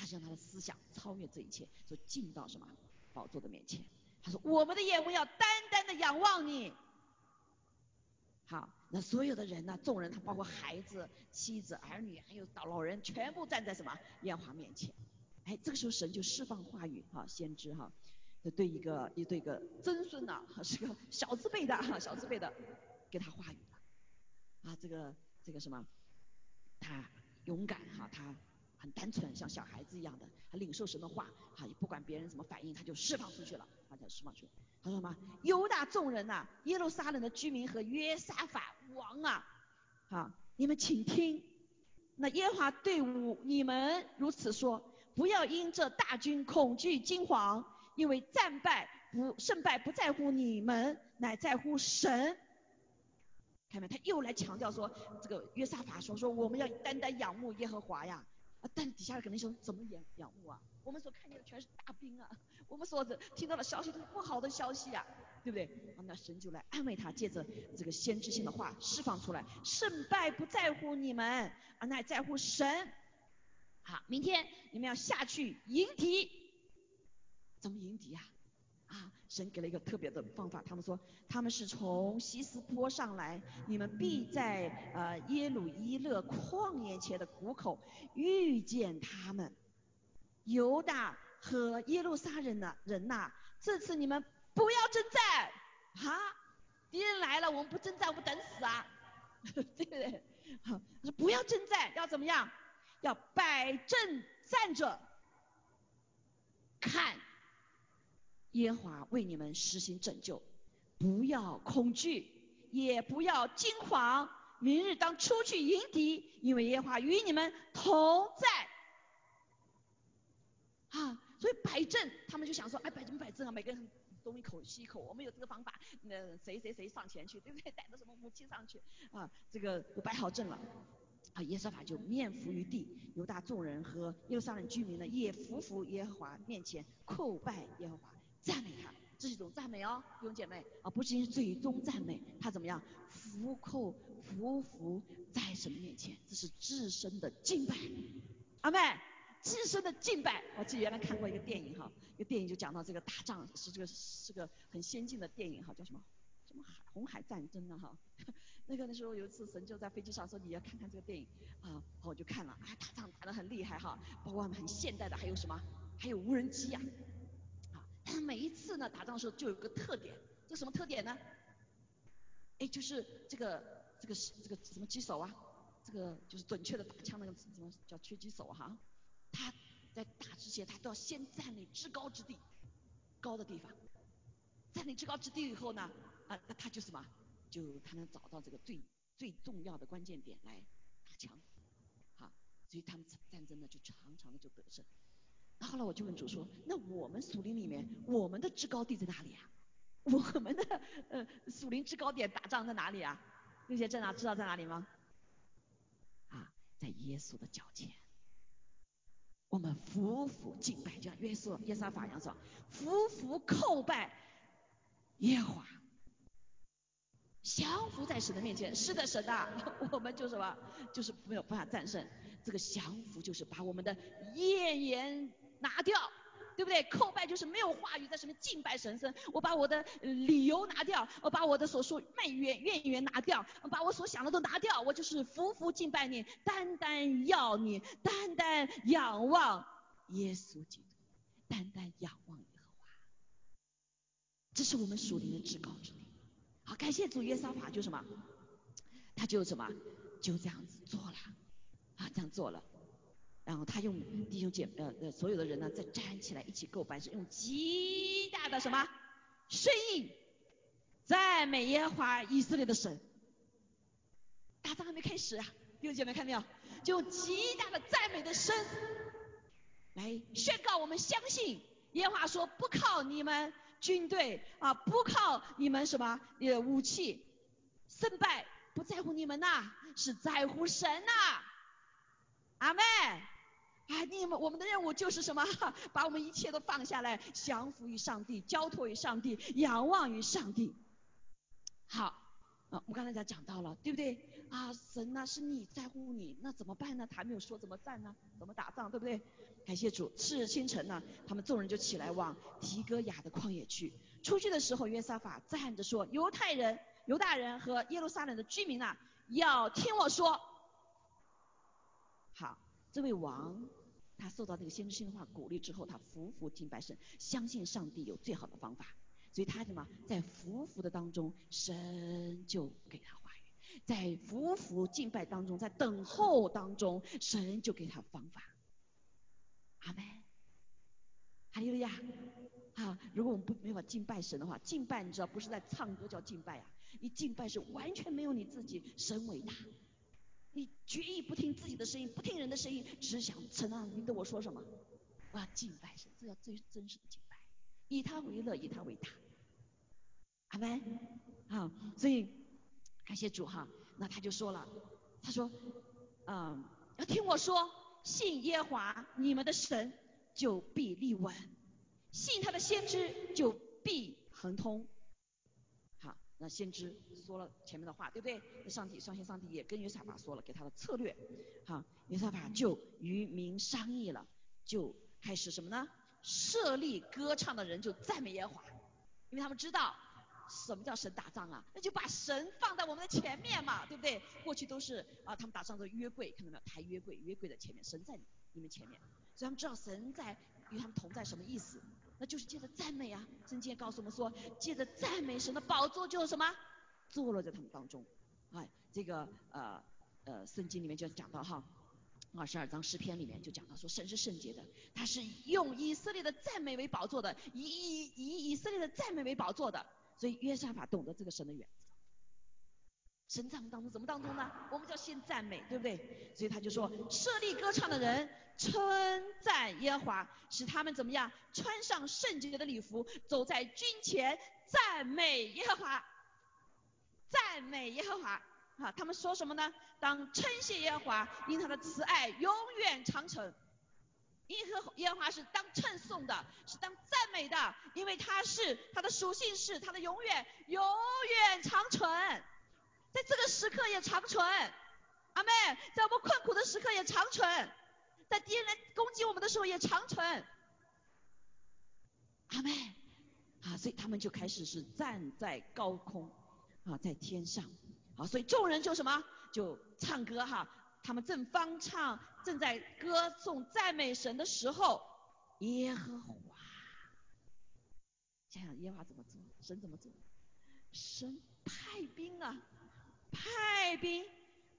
他让他的思想超越这一切，就进到什么宝座的面前。他说：“我们的眼目要单单的仰望你。”好，那所有的人呢？众人，他包括孩子、妻子、儿女，还有老老人，全部站在什么耶和华面前？哎，这个时候神就释放话语，哈，先知哈，就对一个一对个曾孙呐，是个小字辈的哈，小字辈的，给他话语了。啊，这个这个什么，他勇敢哈，他。很单纯，像小孩子一样的，他领受神的话，哈，也不管别人怎么反应，他就释放出去了，他就释放出去。他说什么？犹大众人呐，耶路撒冷的居民和约沙法王啊，啊，你们请听，那耶和华对我你们如此说：不要因这大军恐惧惊惶，因为战败不胜败不在乎你们，乃在乎神。看没？他又来强调说，这个约沙法说说我们要单单仰慕耶和华呀。啊，但底下的肯定说怎么仰仰慕啊？我们所看见的全是大兵啊，我们所听到的消息都是不好的消息啊，对不对？啊那神就来安慰他，借着这个先知性的话释放出来，胜败不在乎你们，啊，那在乎神。好，明天你们要下去迎敌，怎么迎敌啊？啊，神给了一个特别的方法，他们说他们是从西斯坡上来，你们必在呃耶鲁伊勒旷野前的谷口遇见他们。犹大和耶路撒冷的人呐，这次你们不要征战，啊，敌人来了，我们不征战，我们等死啊，对不对？好，说不要征战，要怎么样？要摆正站着，看。耶华为你们实行拯救，不要恐惧，也不要惊慌。明日当出去迎敌，因为耶和华与你们同在。啊，所以摆正，他们就想说，哎，摆正摆正啊，每个人东一口西一口，我们有这个方法，那谁谁谁上前去，对不对？带着什么武器上去？啊，这个摆好阵了。啊，耶和华就面伏于地，犹大众人和耶路撒冷居民呢，也伏伏耶和华面前叩拜耶和华。赞美他，这是一种赞美哦，弟兄姐妹啊，不仅是最终赞美，他怎么样？伏叩、伏伏在神面前，这是至深的敬拜。阿妹，至深的敬拜。我记得原来看过一个电影哈，一个电影就讲到这个打仗是这个是个很先进的电影哈，叫什么？什么海红海战争呢哈？那个那时候有一次神就在飞机上说你要看看这个电影啊，我就看了，啊，打仗打得很厉害哈，包括很现代的，还有什么？还有无人机呀。每一次呢打仗的时候就有个特点，这什么特点呢？哎，就是这个这个这个什么击手啊，这个就是准确的打枪那个什么叫狙击手哈，他在打之前他都要先占领至高之地，高的地方，占领至高之地以后呢，啊那他就什么，就他能找到这个最最重要的关键点来打枪，好，所以他们战争呢就常常的就得胜。那后来我就问主说，那我们属灵里面，我们的制高地在哪里啊？我们的呃属灵制高点打仗在哪里啊？那些在哪知道在哪里吗？啊，在耶稣的脚前，我们服服敬拜，就像耶稣耶稣法一样说，服服叩拜耶华，降服在神的面前。是的，神啊，我们就什么，就是没有办法战胜。这个降服就是把我们的怨言拿掉。对不对？叩拜就是没有话语在上面敬拜神圣。我把我的理由拿掉，我把我的所说怨怨怨言拿掉，把我所想的都拿掉。我就是服服敬拜你，单单要你，单单仰望耶稣基督，单单仰望耶和华。这是我们属灵的至高之地。好，感谢主耶稣法就什么？他就什么？就这样子做了，啊，这样做了。然后他用弟兄姐呃呃所有的人呢再站起来一起构白是用极大的什么声音赞美耶和华以色列的神。打仗还没开始啊，弟兄姐妹看到没有？就用极大的赞美的声来宣告我们相信耶和华说不靠你们军队啊，不靠你们什么呃武器，胜败不在乎你们呐，是在乎神呐。阿妹。啊，你们我们的任务就是什么？把我们一切都放下来，降服于上帝，交托于上帝，仰望于上帝。好，啊，我们刚才才讲到了，对不对？啊，神呐，是你在乎你，那怎么办呢？他还没有说怎么战呢？怎么打仗，对不对？感谢主，次日清晨呢，他们众人就起来往提戈雅的旷野去。出去的时候，约沙法站着说：“犹太人、犹大人和耶路撒冷的居民呐，要听我说。”好，这位王。他受到这个先知性的话鼓励之后，他服服敬拜神，相信上帝有最好的方法，所以他什么在服服的当中，神就给他话语；在服服敬拜当中，在等候当中，神就给他方法。阿门。哈利路亚。好，如果我们不没法敬拜神的话，敬拜你知道不是在唱歌叫敬拜啊，你敬拜是完全没有你自己，神伟大。你决意不听自己的声音，不听人的声音，只想神啊！你对我说什么？我要敬拜神，这叫最真实的敬拜，以他为乐，以他为大。阿门。好，所以感谢主哈。那他就说了，他说，嗯，要听我说，信耶华你们的神，就必立稳；信他的先知，就必亨通。那先知说了前面的话，对不对？那上帝，相信上帝也跟约沙法说了，给他的策略。好，约沙法就与民商议了，就开始什么呢？设立歌唱的人就赞美耶和华，因为他们知道什么叫神打仗啊，那就把神放在我们的前面嘛，对不对？过去都是啊，他们打仗都约柜，看到没有？抬约柜，约柜的前面，神在你们前面，所以他们知道神在与他们同在什么意思。那就是借着赞美啊！圣经告诉我们说，借着赞美神的宝座就是什么？坐落在他们当中。哎，这个呃呃，圣经里面就讲到哈，二十二章诗篇里面就讲到说，神是圣洁的，他是用以色列的赞美为宝座的，以以以以色列的赞美为宝座的。所以约沙法懂得这个神的远。神在我们当中怎么当中呢？我们叫先赞美，对不对？所以他就说，设立歌唱的人。称赞耶和华，使他们怎么样？穿上圣洁的礼服，走在军前，赞美耶和华，赞美耶和华。啊，他们说什么呢？当称谢耶和华，因他的慈爱永远长存。耶和耶和华是当称颂的，是当赞美的，因为他是他的属性是他的永远永远长存，在这个时刻也长存。阿妹，在我们困苦的时刻也长存。在敌人攻击我们的时候也长存，阿妹，啊，所以他们就开始是站在高空，啊，在天上，啊，所以众人就什么，就唱歌哈，他们正方唱，正在歌颂赞美神的时候，耶和华，想想耶和华怎么做，神怎么做，神派兵啊，派兵。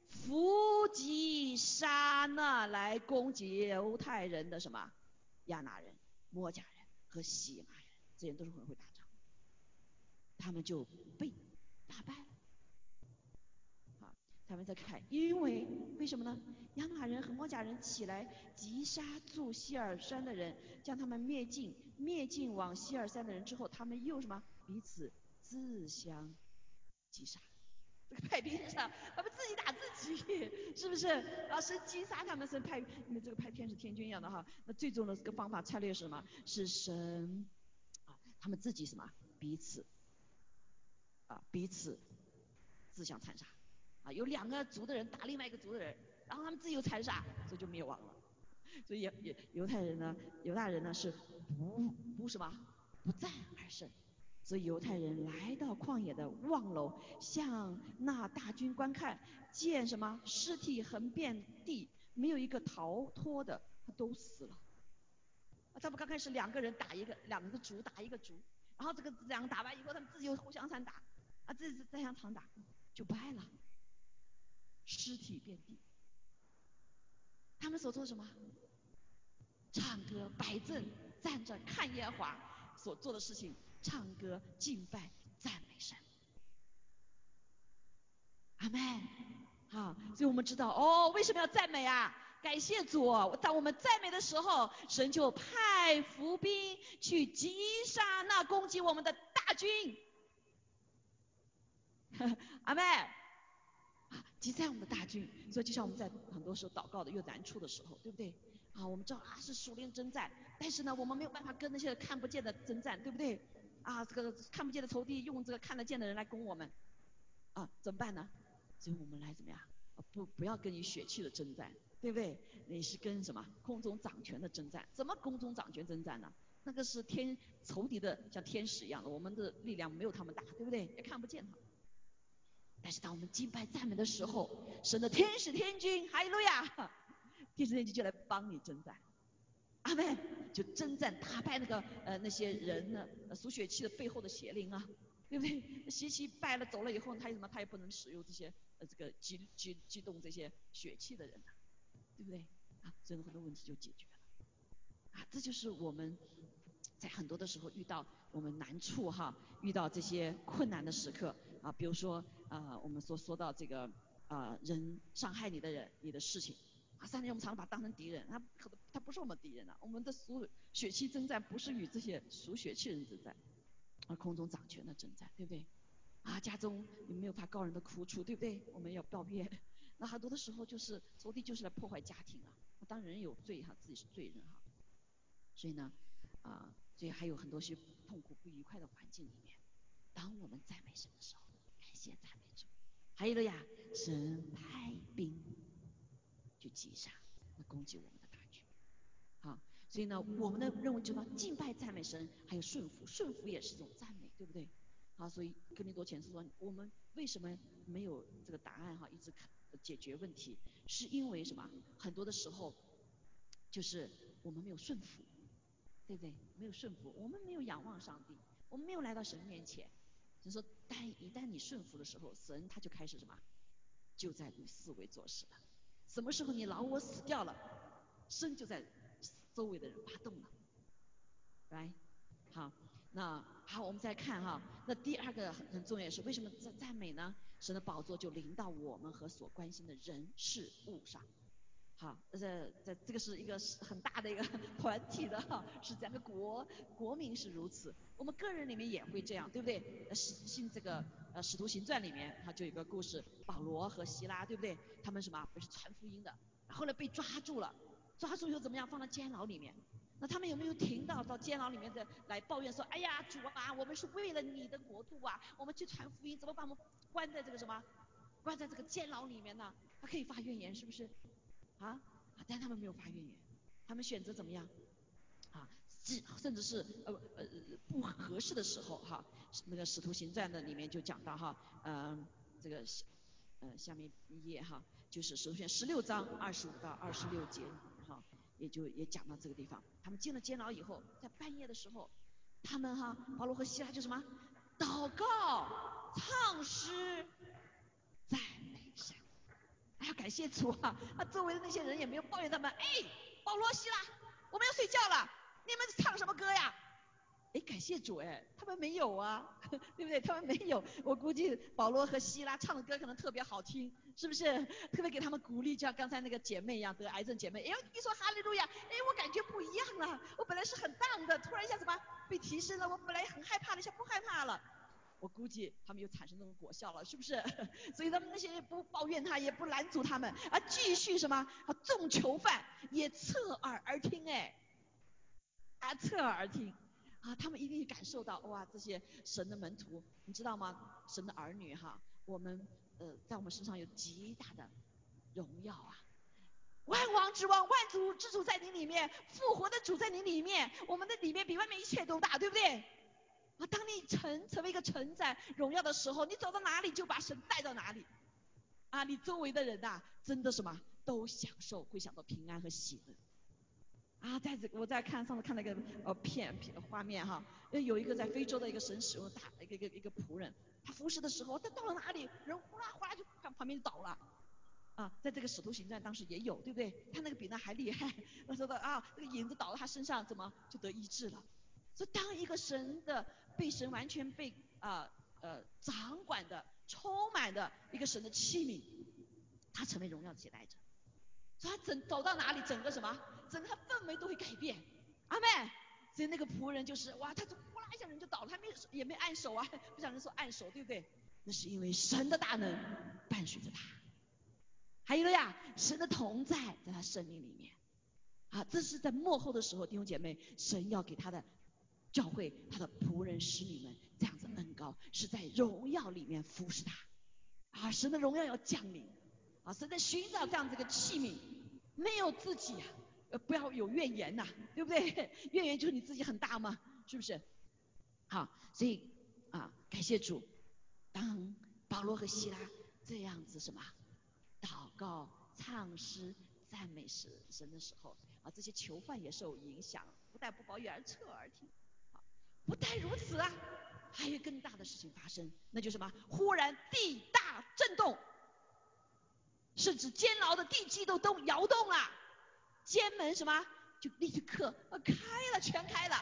伏击杀那来攻击犹太人的什么亚拿人、摩甲人和西马人，这些都是很会打仗，他们就被打败了。好，他们在看，因为为什么呢？亚玛人和摩甲人起来击杀住希尔山的人，将他们灭尽，灭尽往希尔山的人之后，他们又什么？彼此自相击杀。这 个派兵上，他们自己打自己，是不是？啊，神击杀他们，神派，因为这个派天使天军一样的哈。那最终的这个方法策略是什么？是神啊，他们自己什么？彼此啊，彼此自相残杀。啊，有两个族的人打另外一个族的人，然后他们自己又残杀，所以就灭亡了。所以犹犹犹太人呢，犹大人呢是不不什么不战而胜。所以犹太人来到旷野的望楼，向那大军观看，见什么尸体横遍地，没有一个逃脱的，他都死了。他们刚开始两个人打一个，两个族打一个族，然后这个两个打完以后，他们自己又互相残打，啊，自己再相残打，就不爱了。尸体遍地，他们所做什么？唱歌摆阵，站着看耶华所做的事情，唱歌敬拜赞美神。阿门。好，所以我们知道哦，为什么要赞美啊？感谢主，当我们赞美的时候，神就派伏兵去击杀那攻击我们的大军。阿妹。啊击散我们的大军，所以就像我们在很多时候祷告的越难处的时候，对不对？啊，我们知道啊是属灵征战，但是呢，我们没有办法跟那些看不见的征战，对不对？啊，这个看不见的仇敌用这个看得见的人来攻我们，啊，怎么办呢？所以我们来怎么样？不，不要跟你血气的征战，对不对？你是跟什么空中掌权的征战？怎么空中掌权征战呢？那个是天仇敌的像天使一样的，我们的力量没有他们大，对不对？也看不见他。但是当我们敬拜赞美的时候，神的天使天军，哈利路亚，天使天军就来帮你征战，阿门，就征战打败那个呃那些人呢，属血气的背后的邪灵啊，对不对？邪气败了走了以后，他什么他也不能使用这些呃这个激激激动这些血气的人呐，对不对？啊，所以很多问题就解决了，啊，这就是我们在很多的时候遇到我们难处哈，遇到这些困难的时刻啊，比如说。啊，我们说说到这个啊，人伤害你的人，你的事情，啊，三年我们常常把他当成敌人，他可能他不是我们敌人啊，我们的属血气征战不是与这些属血气人征战，而空中掌权的征战，对不对？啊，家中有没有怕高人的苦楚，对不对？我们要抱怨，那很多的时候就是仇敌就是来破坏家庭啊，当人有罪哈，自己是罪人哈，所以呢，啊，所以还有很多些痛苦不愉快的环境里面，当我们赞美神的时候，感谢赞美主。还有了呀，神派兵去击杀，攻击我们的大局。好，所以呢，我们的任务就要敬拜赞美神，还有顺服，顺服也是一种赞美，对不对？好，所以哥林多前书说，我们为什么没有这个答案哈？一直看解决问题，是因为什么？很多的时候就是我们没有顺服，对不对？没有顺服，我们没有仰望上帝，我们没有来到神面前。就说，但一旦你顺服的时候，神他就开始什么，就在你四维做事了。什么时候你老我死掉了，神就在周围的人发动了。来，好，那好，我们再看哈，那第二个很重要是为什么在赞美呢？神的宝座就临到我们和所关心的人事物上。好，这这这个是一个很大的一个 团体的哈，是整个国国民是如此，我们个人里面也会这样，对不对？信信这个呃使徒行传里面，它就有个故事，保罗和希拉，对不对？他们什么不是传福音的，后来被抓住了，抓住又怎么样？放到监牢里面，那他们有没有听到到监牢里面的来抱怨说，哎呀主啊，我们是为了你的国度啊，我们去传福音，怎么把我们关在这个什么，关在这个监牢里面呢？他可以发怨言，是不是？啊，但他们没有发怨言，他们选择怎么样？甚至是呃呃不合适的时候哈，那个使徒行传的里面就讲到哈，嗯，这个呃下面一页哈，就是首先十六章二十五到二十六节哈，也就也讲到这个地方，他们进了监牢以后，在半夜的时候，他们哈保罗和希拉就什么祷告、唱诗、赞美神。哎呀，感谢主啊！那周围的那些人也没有抱怨他们。哎，保罗、希拉，我们要睡觉了，你们唱什么歌呀？哎，感谢主哎，他们没有啊，对不对？他们没有，我估计保罗和希拉唱的歌可能特别好听，是不是？特别给他们鼓励，就像刚才那个姐妹一样，得癌症姐妹，哎呦，一说哈利路亚，哎，我感觉不一样了，我本来是很荡的，突然一下子吧被提升了，我本来很害怕的，一下不害怕了。我估计他们又产生那种果效了，是不是？所以他们那些不抱怨他，也不拦阻他们，啊，继续什么？啊，众囚犯也侧耳而听，哎，啊，侧耳而听。啊，他们一定感受到哇，这些神的门徒，你知道吗？神的儿女哈，我们呃，在我们身上有极大的荣耀啊！万王之王，万主之主在你里面，复活的主在你里面，我们的里面比外面一切都大，对不对？啊，当你成成为一个承载荣耀的时候，你走到哪里就把神带到哪里。啊，你周围的人呐，真的什么都享受，会享到平安和喜乐。啊，在这我在看上次看那个呃片片画面哈，有一个在非洲的一个神使用大一个一个一个仆人，他服侍的时候，他到了哪里，人呼啦呼啦就旁旁边就倒了。啊，在这个使徒行传当时也有，对不对？他那个比那还厉害，他说的啊，这个影子倒到他身上，怎么就得医治了？所以当一个神的被神完全被啊呃掌管的、充满的一个神的器皿，他成为荣耀的接待者。所以他整走到哪里，整个什么？整个氛围都会改变，阿妹，所以那个仆人就是哇，他就呼啦一下人就倒了，他没也没按手啊，不想人说按手，对不对？那是因为神的大能伴随着他，还有了呀，神的同在在他生命里面，啊，这是在幕后的时候，弟兄姐妹，神要给他的教会他的仆人使女们这样子恩高，是在荣耀里面服侍他，啊，神的荣耀要降临，啊，神在寻找这样子一个器皿，没有自己呀。呃，不要有怨言呐，对不对？怨言就是你自己很大嘛，是不是？好，所以啊，感谢主，当保罗和希拉这样子什么祷告、唱诗、赞美神神的时候，啊，这些囚犯也受影响，不但不抱怨而侧耳听。不但如此啊，还有更大的事情发生，那就什么？忽然地大震动，甚至监牢的地基都都摇动了。监门什么就立刻开了，全开了。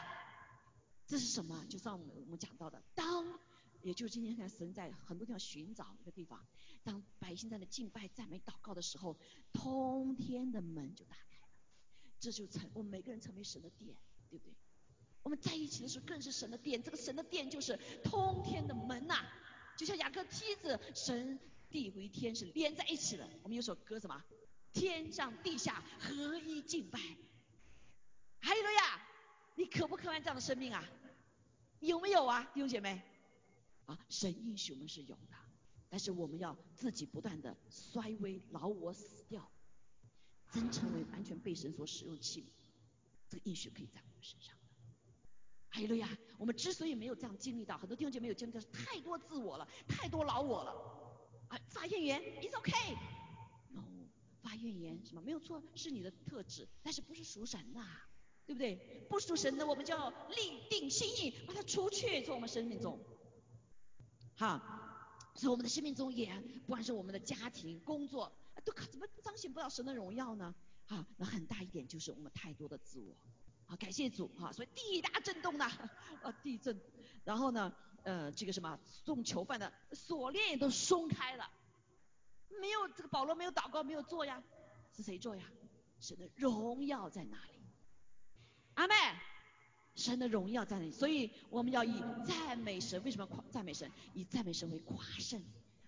这是什么？就像我们我们讲到的，当也就是今天看神在很多地方寻找一个地方，当百姓在那敬拜、赞美、祷告的时候，通天的门就打开了。这就成我们每个人成为神的殿，对不对？我们在一起的时候更是神的殿，这个神的殿就是通天的门呐，就像雅各梯子，神地为天是连在一起的。我们有首歌什么？天上地下合一敬拜，还有了呀，你渴不渴望这样的生命啊？有没有啊，弟兄姐妹？啊，神应许我们是有的，但是我们要自己不断的衰微，老我死掉，真成为完全被神所使用器皿，这个应许可以在我们身上。还有了呀，我们之所以没有这样经历到，很多弟兄姐妹有经历到，太多自我了，太多老我了。啊，发言员，It's OK。发怨言什么没有错，是你的特质，但是不是属神的，对不对？不属神的，我们就要立定心意，把它除去从我们生命中。好，所以我们的生命中也，不管是我们的家庭、工作，都怎么彰显不了神的荣耀呢？哈，那很大一点就是我们太多的自我。好，感谢主哈，所以地大震动呐，啊地震，然后呢，呃这个什么送囚犯的锁链也都松开了。没有这个保罗没有祷告没有做呀，是谁做呀？神的荣耀在哪里？阿妹，神的荣耀在哪里？所以我们要以赞美神，为什么夸赞美神？以赞美神为夸胜，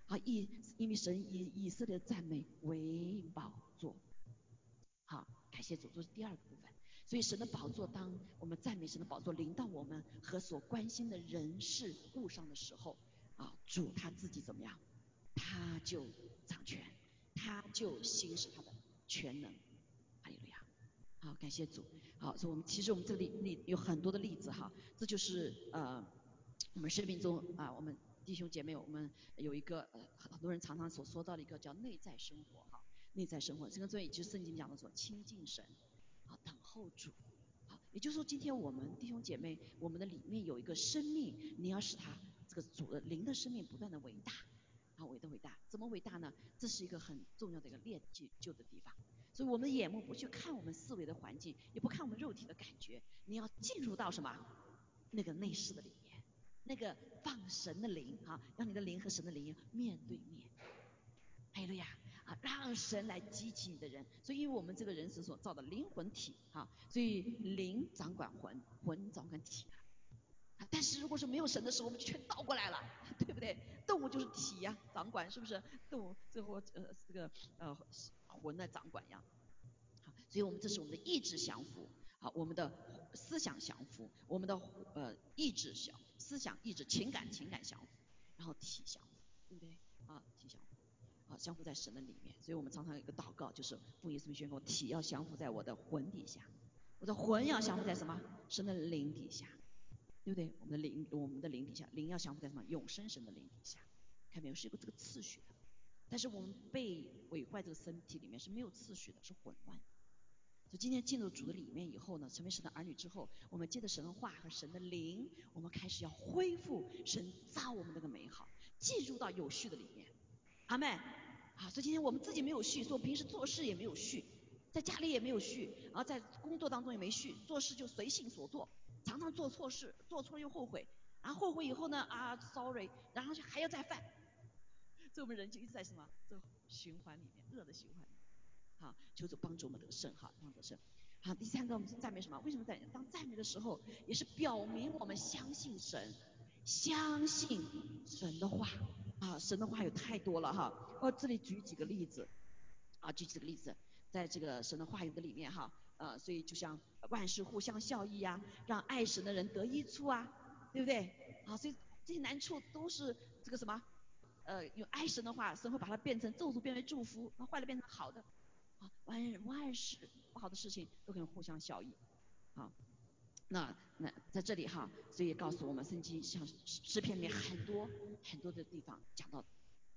啊，以因为神以以色列的赞美为宝座。好，感谢主，这是第二个部分。所以神的宝座，当我们赞美神的宝座临到我们和所关心的人事物上的时候，啊，主他自己怎么样？他就掌权，他就行使他的全能，哈利路亚。好，感谢主。好，所以我们其实我们这里例有很多的例子哈，这就是呃我们生命中啊，我们弟兄姐妹，我们有一个呃很多人常常所说到的一个叫内在生活哈，内在生活，这个作业就是圣经讲的说亲近神，啊等候主，好，也就是说今天我们弟兄姐妹，我们的里面有一个生命，你要使他这个主的灵的生命不断的伟大。伟的伟大，怎么伟大呢？这是一个很重要的一个练就就的地方。所以我们的眼目不去看我们思维的环境，也不看我们肉体的感觉，你要进入到什么？那个内室的里面，那个放神的灵啊，让你的灵和神的灵面对面。哎呀啊，让神来激起你的人。所以，因为我们这个人是所造的灵魂体哈，所以灵掌管魂，魂掌管体。但是如果是没有神的时候，我们就全倒过来了，对不对？动物就是体呀，掌管是不是？动物最后呃这个呃魂的掌管呀。好，所以我们这是我们的意志降服，好，我们的思想降服，我们的呃意志降，思想意志情感情感降服，然后体降服，对不对？啊，体降服，好，降服在神的里面。所以我们常常有一个祷告，就是父耶稣宣告，体要降服在我的魂底下，我的魂要降服在什么？神的灵底下。对不对？我们的灵，我们的灵底下，灵要降服在什么？永生神的灵底下，看没有？是有个这个次序的。但是我们被毁坏这个身体里面是没有次序的，是混乱。所以今天进入主的里面以后呢，成为神的儿女之后，我们借着神的话和神的灵，我们开始要恢复神造我们那个美好，进入到有序的里面。阿妹，好，所以今天我们自己没有序，说平时做事也没有序，在家里也没有序，然后在工作当中也没序，做事就随性所做。常常做错事，做错了又后悔，然后后悔以后呢啊，sorry，然后就还要再犯，这我们人就一直在什么这循环里面，恶的循环。好，求主帮助我们得胜，哈，帮助得胜。好，第三个我们赞美什么？为什么在当赞美的时候，也是表明我们相信神，相信神的话啊，神的话有太多了哈。哦，这里举几个例子啊，举几个例子，在这个神的话语的里面哈。呃，所以就像万事互相效益呀，让爱神的人得益处啊，对不对？啊，所以这些难处都是这个什么？呃，用爱神的话，神会把它变成咒诅，变为祝福；那坏的变成好的。啊，万万事不好的事情都可以互相效益。好，那那在这里哈，所以告诉我们，圣经像诗篇里面很多很多的地方讲到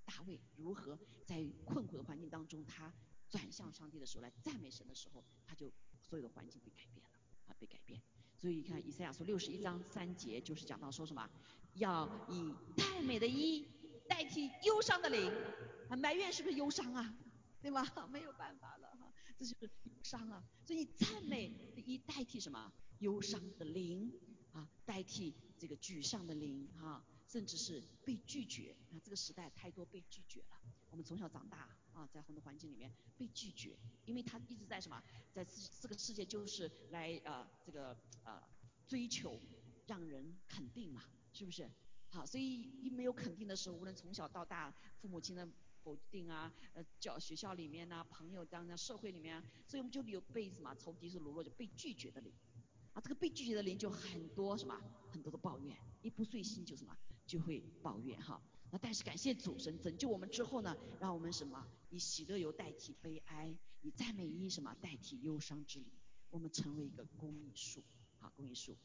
大卫如何在困苦的环境当中，他转向上帝的时候来赞美神的时候，他就。所有的环境被改变了啊，被改变。所以你看以赛亚书六十一章三节就是讲到说什么，要以太美的衣代替忧伤的灵。啊，埋怨是不是忧伤啊？对吧？没有办法了哈，这就是忧伤啊。所以赞美的衣代替什么？忧伤的灵啊，代替这个沮丧的灵哈，甚至是被拒绝。啊，这个时代太多被拒绝了。我们从小长大。啊，在很多环境里面被拒绝，因为他一直在什么，在这这个世界就是来呃这个呃追求让人肯定嘛，是不是？好，所以一没有肯定的时候，无论从小到大，父母亲的否定啊，呃教学校里面呐，朋友当中社会里面，所以我们就有被什么仇敌是掳落就被拒绝的灵，啊这个被拒绝的灵就很多什么，很多的抱怨，一不顺心就什么就会抱怨哈。那但是感谢主神拯救我们之后呢，让我们什么以喜乐油代替悲哀，以赞美因什么代替忧伤之灵，我们成为一个公益树，好公益树，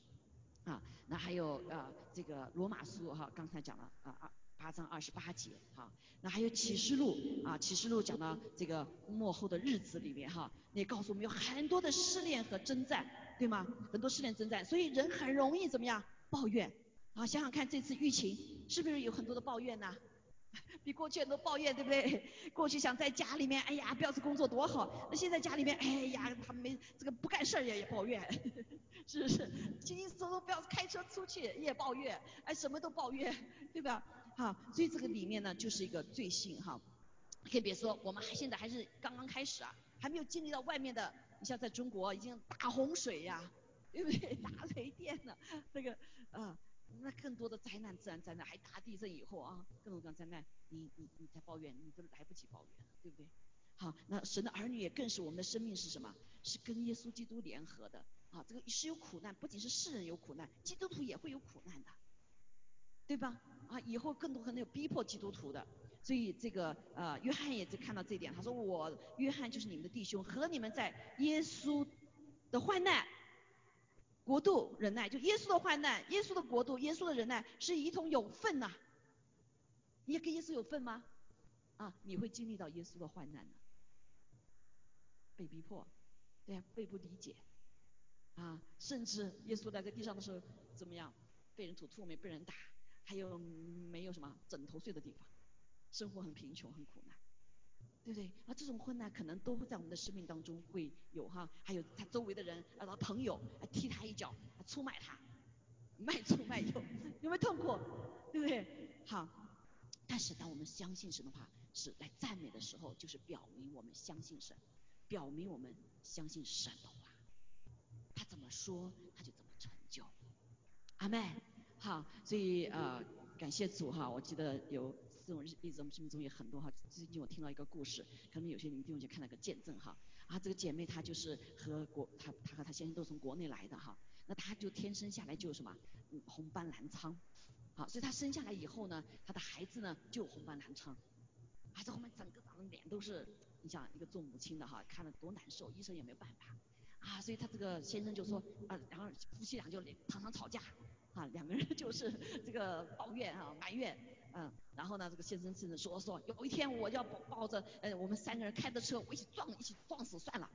啊，那还有呃这个罗马书哈，刚才讲了啊二八章二十八节哈，那还有启示录啊启示录讲到这个末后的日子里面哈，也告诉我们有很多的试炼和征战，对吗？很多试炼征战，所以人很容易怎么样抱怨。啊，想想看，这次疫情是不是有很多的抱怨呢？比过去很多抱怨，对不对？过去想在家里面，哎呀，不要是工作多好。那现在家里面，哎呀，他们没这个不干事也也抱怨，是不是？轻轻松松不要开车出去也抱怨，哎，什么都抱怨，对吧？好，所以这个里面呢，就是一个罪性哈。更别说我们还现在还是刚刚开始啊，还没有经历到外面的，你像在中国已经大洪水呀，对不对？大雷电呢，那个啊。那更多的灾难，自然灾难，还大地震以后啊，更多的灾难，你你你在抱怨，你都来不及抱怨了，对不对？好，那神的儿女也更是我们的生命是什么？是跟耶稣基督联合的啊，这个是有苦难，不仅是世人有苦难，基督徒也会有苦难的，对吧？啊，以后更多可能有逼迫基督徒的，所以这个呃，约翰也在看到这一点，他说我约翰就是你们的弟兄，和你们在耶稣的患难。国度忍耐，就耶稣的患难，耶稣的国度，耶稣的忍耐是一同有份呐。你也跟耶稣有份吗？啊，你会经历到耶稣的患难的，被逼迫，对呀，被不理解，啊，甚至耶稣在这地上的时候怎么样？被人吐唾沫，被人打，还有没有什么枕头睡的地方，生活很贫穷，很苦难。对不对？啊，这种困难可能都会在我们的生命当中会有哈，还有他周围的人，啊，他朋友啊，踢他一脚，啊出卖他，卖出卖油，有没有痛苦？对不对？好，但是当我们相信神的话，是来赞美的时候，就是表明我们相信神，表明我们相信神的话。他怎么说，他就怎么成就。阿妹，好，所以呃，感谢主哈。我记得有这种例子，我们生命中有很多哈。最近我听到一个故事，可能有些你们弟兄就看到个见证哈。啊，这个姐妹她就是和国，她她和她先生都从国内来的哈。那她就天生下来就什么，红斑狼疮。好，所以她生下来以后呢，她的孩子呢就红斑狼疮。啊，这后面整个长的脸都是，你想一个做母亲的哈，看了多难受，医生也没有办法。啊，所以她这个先生就说，啊，然后夫妻俩就常常吵架，啊，两个人就是这个抱怨啊，埋怨，嗯，然后呢，这个先生甚至说说，有一天我要抱抱着，呃，我们三个人开着车，我一起撞，一起撞死算了，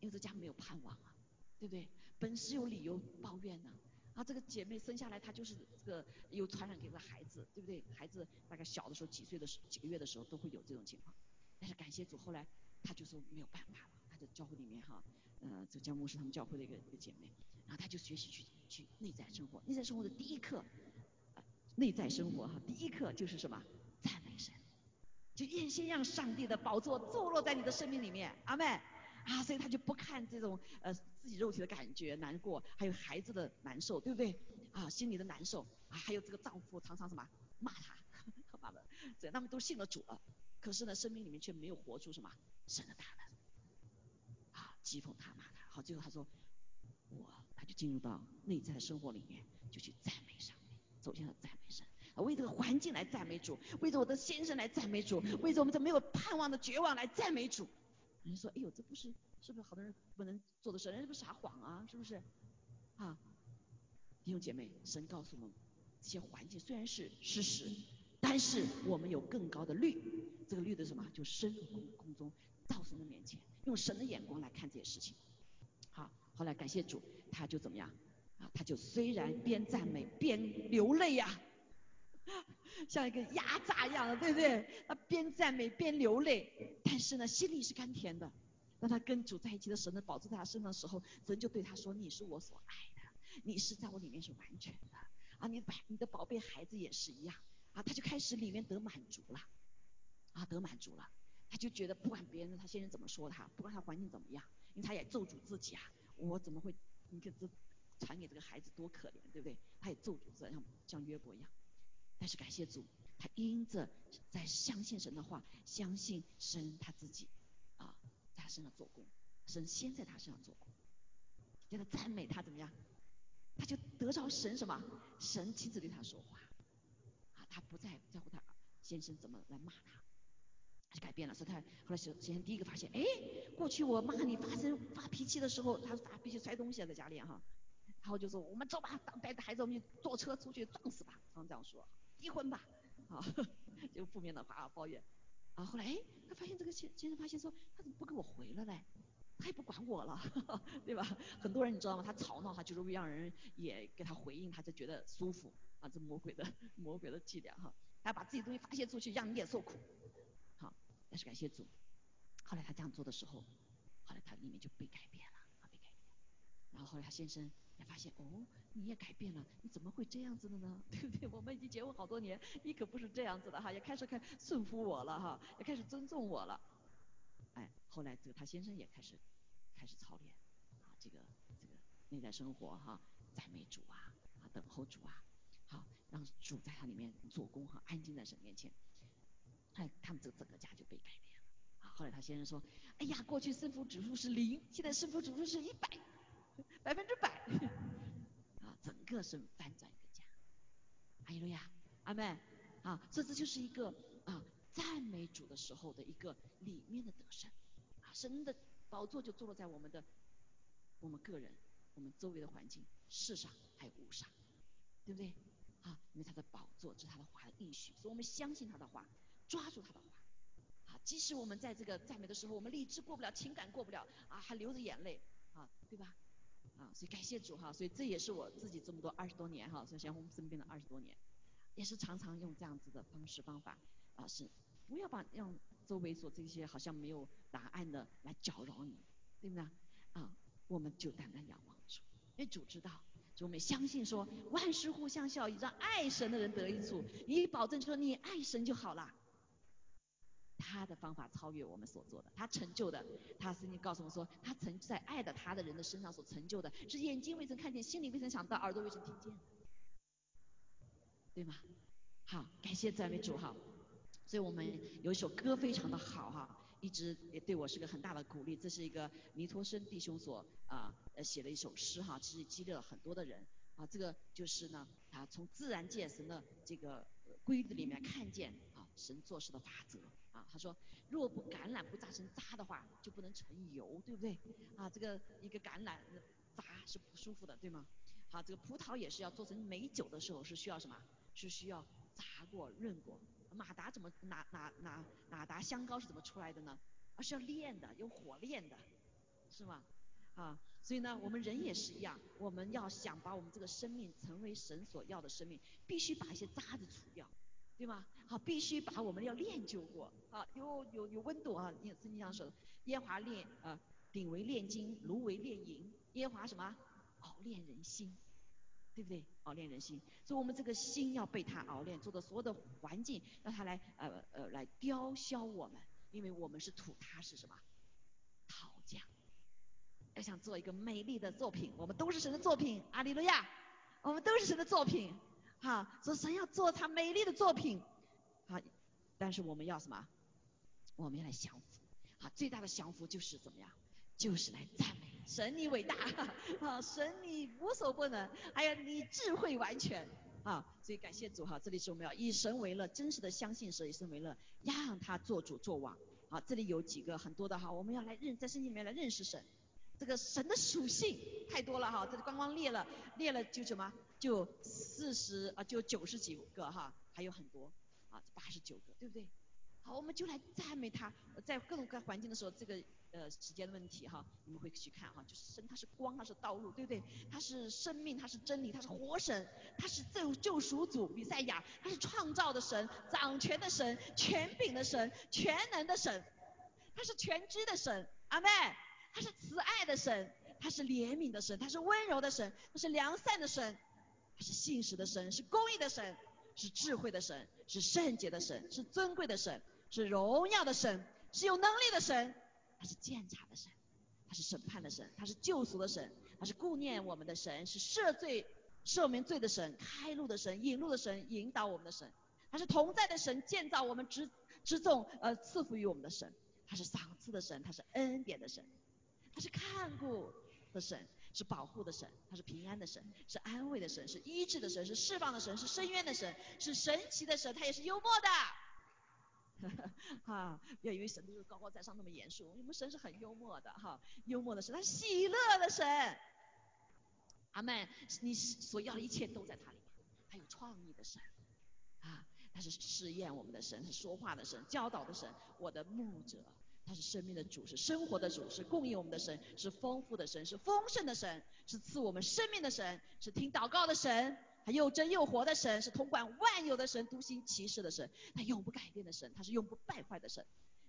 因为这家没有盼望啊，对不对？本是有理由抱怨呢，啊，这个姐妹生下来她就是这个有传染给这个孩子，对不对？孩子大概小的时候几岁的时几个月的时候都会有这种情况，但是感谢主，后来她就说没有办法了。教会里面哈，呃，这江牧师他们教会的一个一个姐妹，然后她就学习去去内在生活，内在生活的第一课，内在生活哈，第一课就是什么？赞美神，就先让上帝的宝座坐落在你的生命里面，阿妹啊，所以她就不看这种呃自己肉体的感觉难过，还有孩子的难受，对不对？啊，心里的难受。啊，还有这个丈夫常常什么？骂她，骂的，这他们都信了主了，可是呢，生命里面却没有活出什么？神的大能。啊讥讽他骂他，好，最后他说我，他就进入到内在的生活里面，就去赞美上，走向了赞美神，为这个环境来赞美主，为着我的先生来赞美主，为着我们这没有盼望的绝望来赞美主。人说，哎呦，这不是是不是好多人不能做的事？人家不是撒谎啊，是不是？啊，弟兄姐妹，神告诉我们，这些环境虽然是事实，但是我们有更高的律，这个律的什么？就深入空空中。到神的面前，用神的眼光来看这些事情。好，后来感谢主，他就怎么样他就虽然边赞美边流泪呀，像一个压榨一样的，对不对？他边赞美边流泪，但是呢，心里是甘甜的。当他跟主在一起的神呢，保住在他身上的时候，神就对他说：“你是我所爱的，你是在我里面是完全的啊！你把你的宝贝孩子也是一样啊！”他就开始里面得满足了啊，得满足了。他就觉得不管别人他先生怎么说他，不管他环境怎么样，因为他也咒诅自己啊，我怎么会，你看这传给这个孩子多可怜，对不对？他也咒诅着像像约伯一样。但是感谢主，他因着在相信神的话，相信神他自己啊，在他身上做工，神先在他身上做工，叫他赞美他怎么样？他就得着神什么？神亲自对他说话啊，他不再在乎他先生怎么来骂他。就改变了，所以他后来首先第一个发现，哎，过去我骂你发生发脾气的时候，他发脾气摔东西在家里哈，然后就说我们走吧，带着孩子我们坐车出去撞死吧，常这样说，离婚吧，啊，就负面的话抱怨，啊，后来哎，他发现这个先先生发现说，他怎么不给我回了嘞？他也不管我了，对吧？很多人你知道吗？他吵闹他就是为让人也给他回应，他就觉得舒服啊，这魔鬼的魔鬼的伎俩哈，他把自己东西发泄出去，让你也受苦。好但是感谢主，后来他这样做的时候，后来他里面就被改变了，啊被改变。然后后来他先生也发现，哦，你也改变了，你怎么会这样子的呢？对不对？我们已经结婚好多年，你可不是这样子的哈，也开始开顺服我了哈，也开始尊重我了。哎，后来这个他先生也开始开始操练啊，这个这个内在生活哈，赞美主啊，啊等候主啊，好让主在他里面做工哈，安静在神面前。哎他们这整个家就被改变了啊！后来他先生说：“哎呀，过去胜负指数是零，现在胜负指数是一百，百分之百啊！整个是翻转一个家。”阿路亚，阿妹啊！这这就是一个啊赞美主的时候的一个里面的得胜啊！神的宝座就坐落在我们的我们个人、我们周围的环境、世上还有物上，对不对？啊，因为他的宝座是他的话的应许，所以我们相信他的话。抓住他的话，啊，即使我们在这个赞美的时候，我们理智过不了，情感过不了，啊，还流着眼泪，啊，对吧？啊，所以感谢主哈，所以这也是我自己这么多二十多年哈，在贤红身边的二十多年，也是常常用这样子的方式方法，啊，是不要把让周围所这些好像没有答案的来搅扰你，对不对？啊，我们就单单仰望主，因为主知道，就我们相信说万事互相效，让爱神的人得益处。你保证说你爱神就好了。他的方法超越我们所做的，他成就的，他曾经告诉我说，他曾在爱的他的人的身上所成就的，是眼睛未曾看见，心里未曾想到，耳朵未曾听见，对吗？好，感谢赞美主哈。所以我们有一首歌非常的好哈，一直也对我是个很大的鼓励。这是一个弥托生弟兄所啊写的一首诗哈，其实激励了很多的人啊。这个就是呢，啊从自然界神的这个规律里面看见神做事的法则。啊，他说，若不橄榄不榨成渣的话，就不能成油，对不对？啊，这个一个橄榄渣是不舒服的，对吗？好，这个葡萄也是要做成美酒的时候是需要什么？是需要炸过、润过。马达怎么哪哪哪哪达香膏是怎么出来的呢？而是要炼的，用火炼的，是吗？啊，所以呢，我们人也是一样，我们要想把我们这个生命成为神所要的生命，必须把一些渣子除掉。对吗？好，必须把我们要练就过，啊，有有有温度啊！圣经上说的，耶华炼啊，鼎为炼金，炉为炼银，耶华什么？熬炼人心，对不对？熬炼人心，所以我们这个心要被他熬炼，做的所有的环境让他来呃呃来雕削我们，因为我们是土，他是什么？陶匠。要想做一个美丽的作品，我们都是神的作品，阿利路亚，我们都是神的作品。好，说神要做他美丽的作品，好，但是我们要什么？我们要来降服，好，最大的降服就是怎么样？就是来赞美神，你伟大，啊，神你无所不能，哎呀，你智慧完全，啊，所以感谢主哈，这里是我们要以神为乐，真实的相信神，以神为乐，让他做主做王，好，这里有几个很多的哈，我们要来认在圣经里面来认识神，这个神的属性太多了哈，这里刚刚列了列了就什么？就四十啊，就九十几个哈，还有很多啊，八十九个，对不对？好，我们就来赞美他，在各种各环境的时候，这个呃时间的问题哈，你们会去看哈，就是神他是光，他是道路，对不对？他是生命，他是真理，他是活神，他是救救赎主，比赛亚，他是创造的神，掌权的神，权柄的神，全能的神，他是全知的神，阿妹，他是慈爱的神，他是怜悯的神，他是温柔的神，他是良善的神。是信实的神，是公义的神，是智慧的神，是圣洁的神，是尊贵的神，是荣耀的神，是有能力的神，他是鉴察的神，他是审判的神，他是救赎的神，他是顾念我们的神，是赦罪赦免罪的神，开路的神，引路的神，引导我们的神，他是同在的神，建造我们之之众呃赐福于我们的神，他是赏赐的神，他是恩典的神，他是看顾的神。是保护的神，他是平安的神，是安慰的神，是医治的神，是释放的神，是深渊的神，是神奇的神，他也是幽默的。哈，不要以为神都是高高在上那么严肃，我们神是很幽默的哈，幽默的神，他是喜乐的神。阿门，你所要的一切都在他里面，他有创意的神啊，他是试验我们的神，是说话的神，教导的神，我的牧者。他是生命的主，是生活的主，是供应我们的神，是丰富的神，是丰盛的神，是赐我们生命的神，是听祷告的神，他又真又活的神，是统管万有的神，独行其事的神，他永不改变的神，他是永不败坏的神，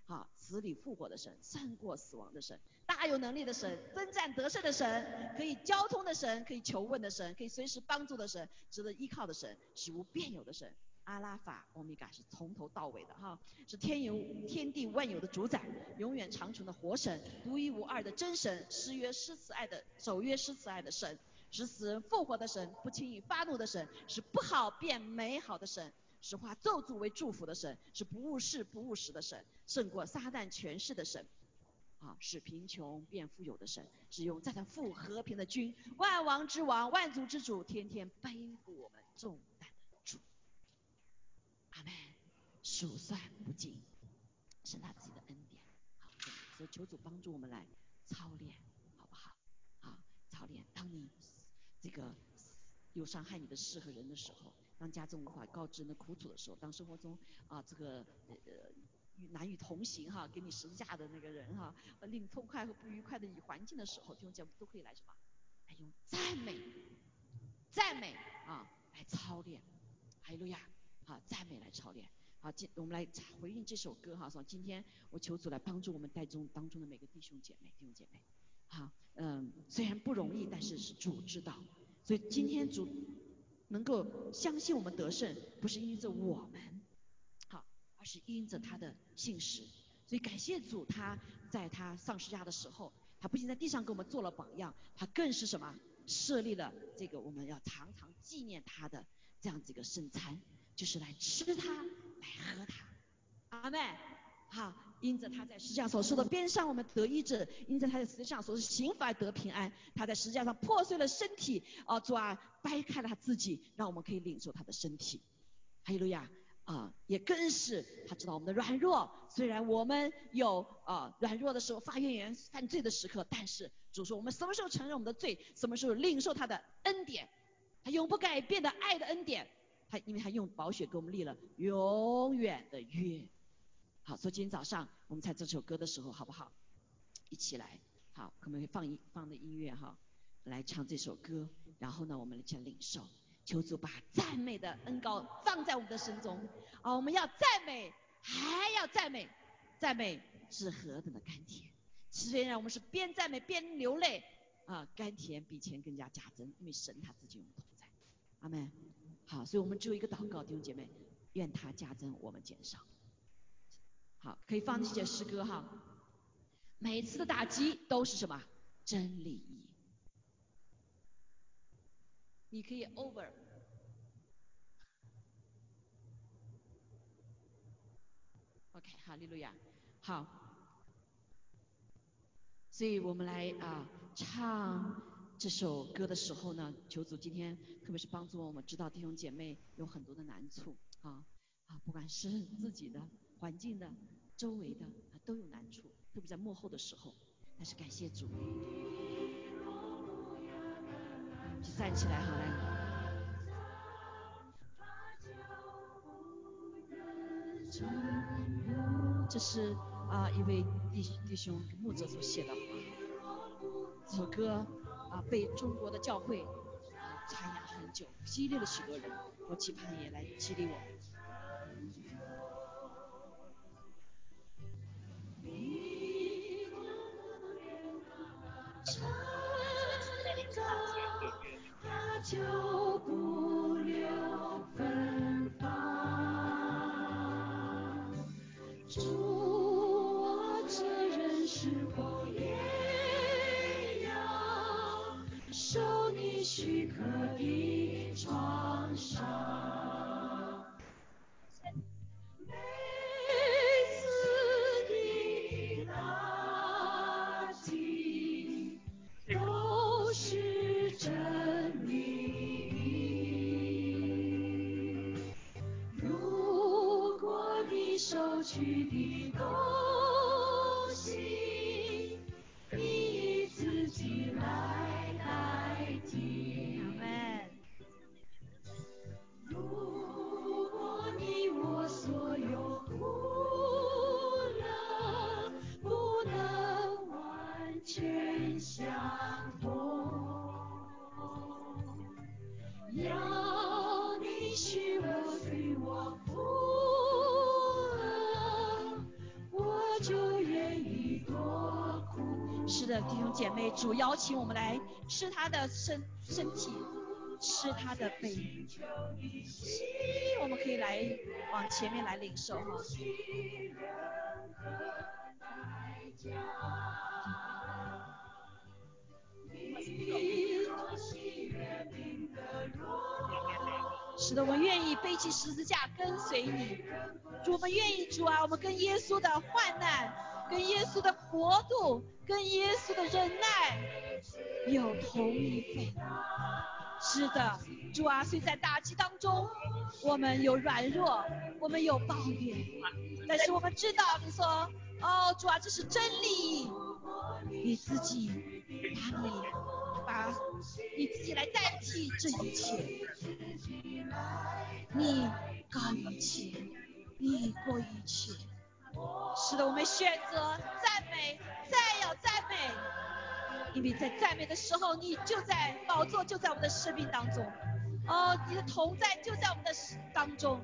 好，死里复活的神，胜过死亡的神，大有能力的神，征战得胜的神，可以交通的神，可以求问的神，可以随时帮助的神，值得依靠的神，是无变有的神。阿拉法、欧米伽是从头到尾的哈，是天有天地万有的主宰，永远长存的活神，独一无二的真神，誓约施慈爱的守约施慈爱的神，是死人复活的神，不轻易发怒的神，是不好变美好的神，是化咒诅为祝福的神，是不误事不误时的神，胜过撒旦权势的神，啊，使贫穷变富有的神，是用在他富和平的君，万王之王，万族之主，天天背负我们重。阿门，数算不尽，是他自己的恩典。好，所以求主帮助我们来操练，好不好？好，操练。当你这个有伤害你的事和人的时候，当家中无法告知的苦楚的时候，当生活中啊这个呃与难与同行哈，给你十字架的那个人哈，令痛快和不愉快的环境的时候，弟兄姐妹都可以来什么？来用赞美，赞美啊来操练。哈利路亚。好，赞美来操练。好，今我们来回应这首歌哈。说今天我求主来帮助我们带中当中的每个弟兄姐妹，弟兄姐妹。好，嗯，虽然不容易，但是是主知道。所以今天主能够相信我们得胜，不是因着我们，好，而是因着他的信实。所以感谢主，他在他丧尸架的时候，他不仅在地上给我们做了榜样，他更是什么设立了这个我们要常常纪念他的这样子一个圣餐，就是来吃它，来喝他。阿妹，好，因着他在十字架所受的边上，我们得医治；因着他在十字架所受刑罚得平安。他在十字架上破碎了身体，啊，主啊，掰开了他自己，让我们可以领受他的身体。哈利路亚。啊，也更是他知道我们的软弱。虽然我们有啊软弱的时候发怨言、犯罪的时刻，但是主说我们什么时候承认我们的罪，什么时候领受他的恩典，他永不改变的爱的恩典。他因为他用宝血给我们立了永远的约。好，所以今天早上我们唱这首歌的时候，好不好？一起来，好，可能会放一放的音乐哈，来唱这首歌，然后呢，我们来先领受。求主把赞美的恩高放在我们的心中啊！我们要赞美，还要赞美，赞美是何等的甘甜。虽然我们是边赞美边流泪啊，甘甜比钱更加加增，因为神他自己我们同在。阿门。好，所以我们只有一个祷告，弟兄姐妹，愿他加增，我们减少。好，可以放这些诗歌哈。每次的打击都是什么？真理。你可以 over。OK，哈利路亚，好。所以我们来啊唱这首歌的时候呢，求主今天特别是帮助我们知道弟兄姐妹有很多的难处啊啊，不管是自己的环境的、周围的啊都有难处，特别在幕后的时候，但是感谢主。站起来，好来。这是啊一位弟弟兄牧者所写的话，这首歌啊被中国的教会传扬很久，激励了许多人。我期盼也来激励我。是的，弟兄姐妹，主邀请我们来吃他的身身体，吃他的杯。我们可以来往前面来领受哈。是的，我们愿意背起十字架跟随你。主，我们愿意主啊，我们跟耶稣的患难，跟耶稣的国度，跟耶稣的忍耐有同一份。是的，主啊，虽在打击当中，我们有软弱，我们有抱怨，但是我们知道你说，哦，主啊，这是真理，你自己把你把你自己来代替这一切。你高于一切，你过一切。是的，我们选择赞美，再要赞美，因为在赞美的时候，你就在宝座就在我们的生命当中。哦，你的同在就在我们的当中。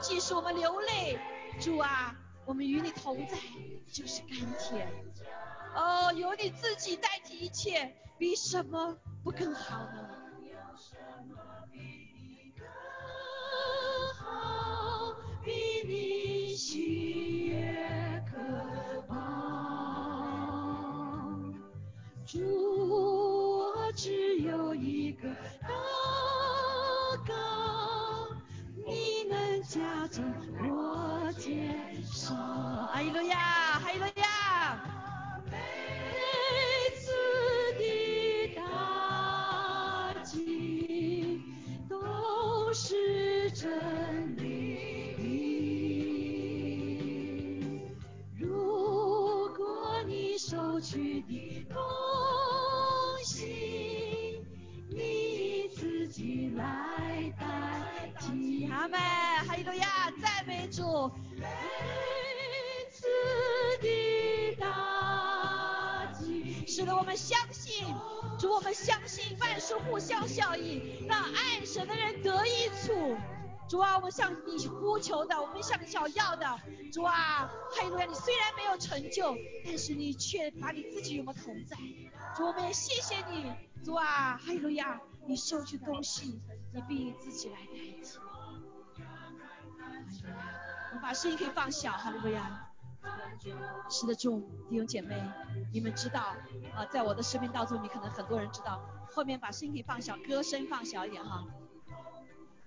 即使我们流泪，主啊，我们与你同在就是甘甜。哦，有你自己代替一切，比什么不更好呢？喜悦渴望。主，我只有一个祷告，你能加增我肩上。哈利我们相信，主，我们相信万事互相效益，让爱神的人得益处。主啊，我们向你呼求的，我们向你想要的，主啊，哈利路亚！你虽然没有成就，但是你却把你自己与我们同在。主，我们也谢谢你，主啊，哈利路亚！你收去东西，你必自己来代替。我们把声音可以放小，哈利路亚。是的，众弟兄姐妹，你们知道啊，在我的生命当中，你可能很多人知道，后面把声音放小，歌声放小一点哈。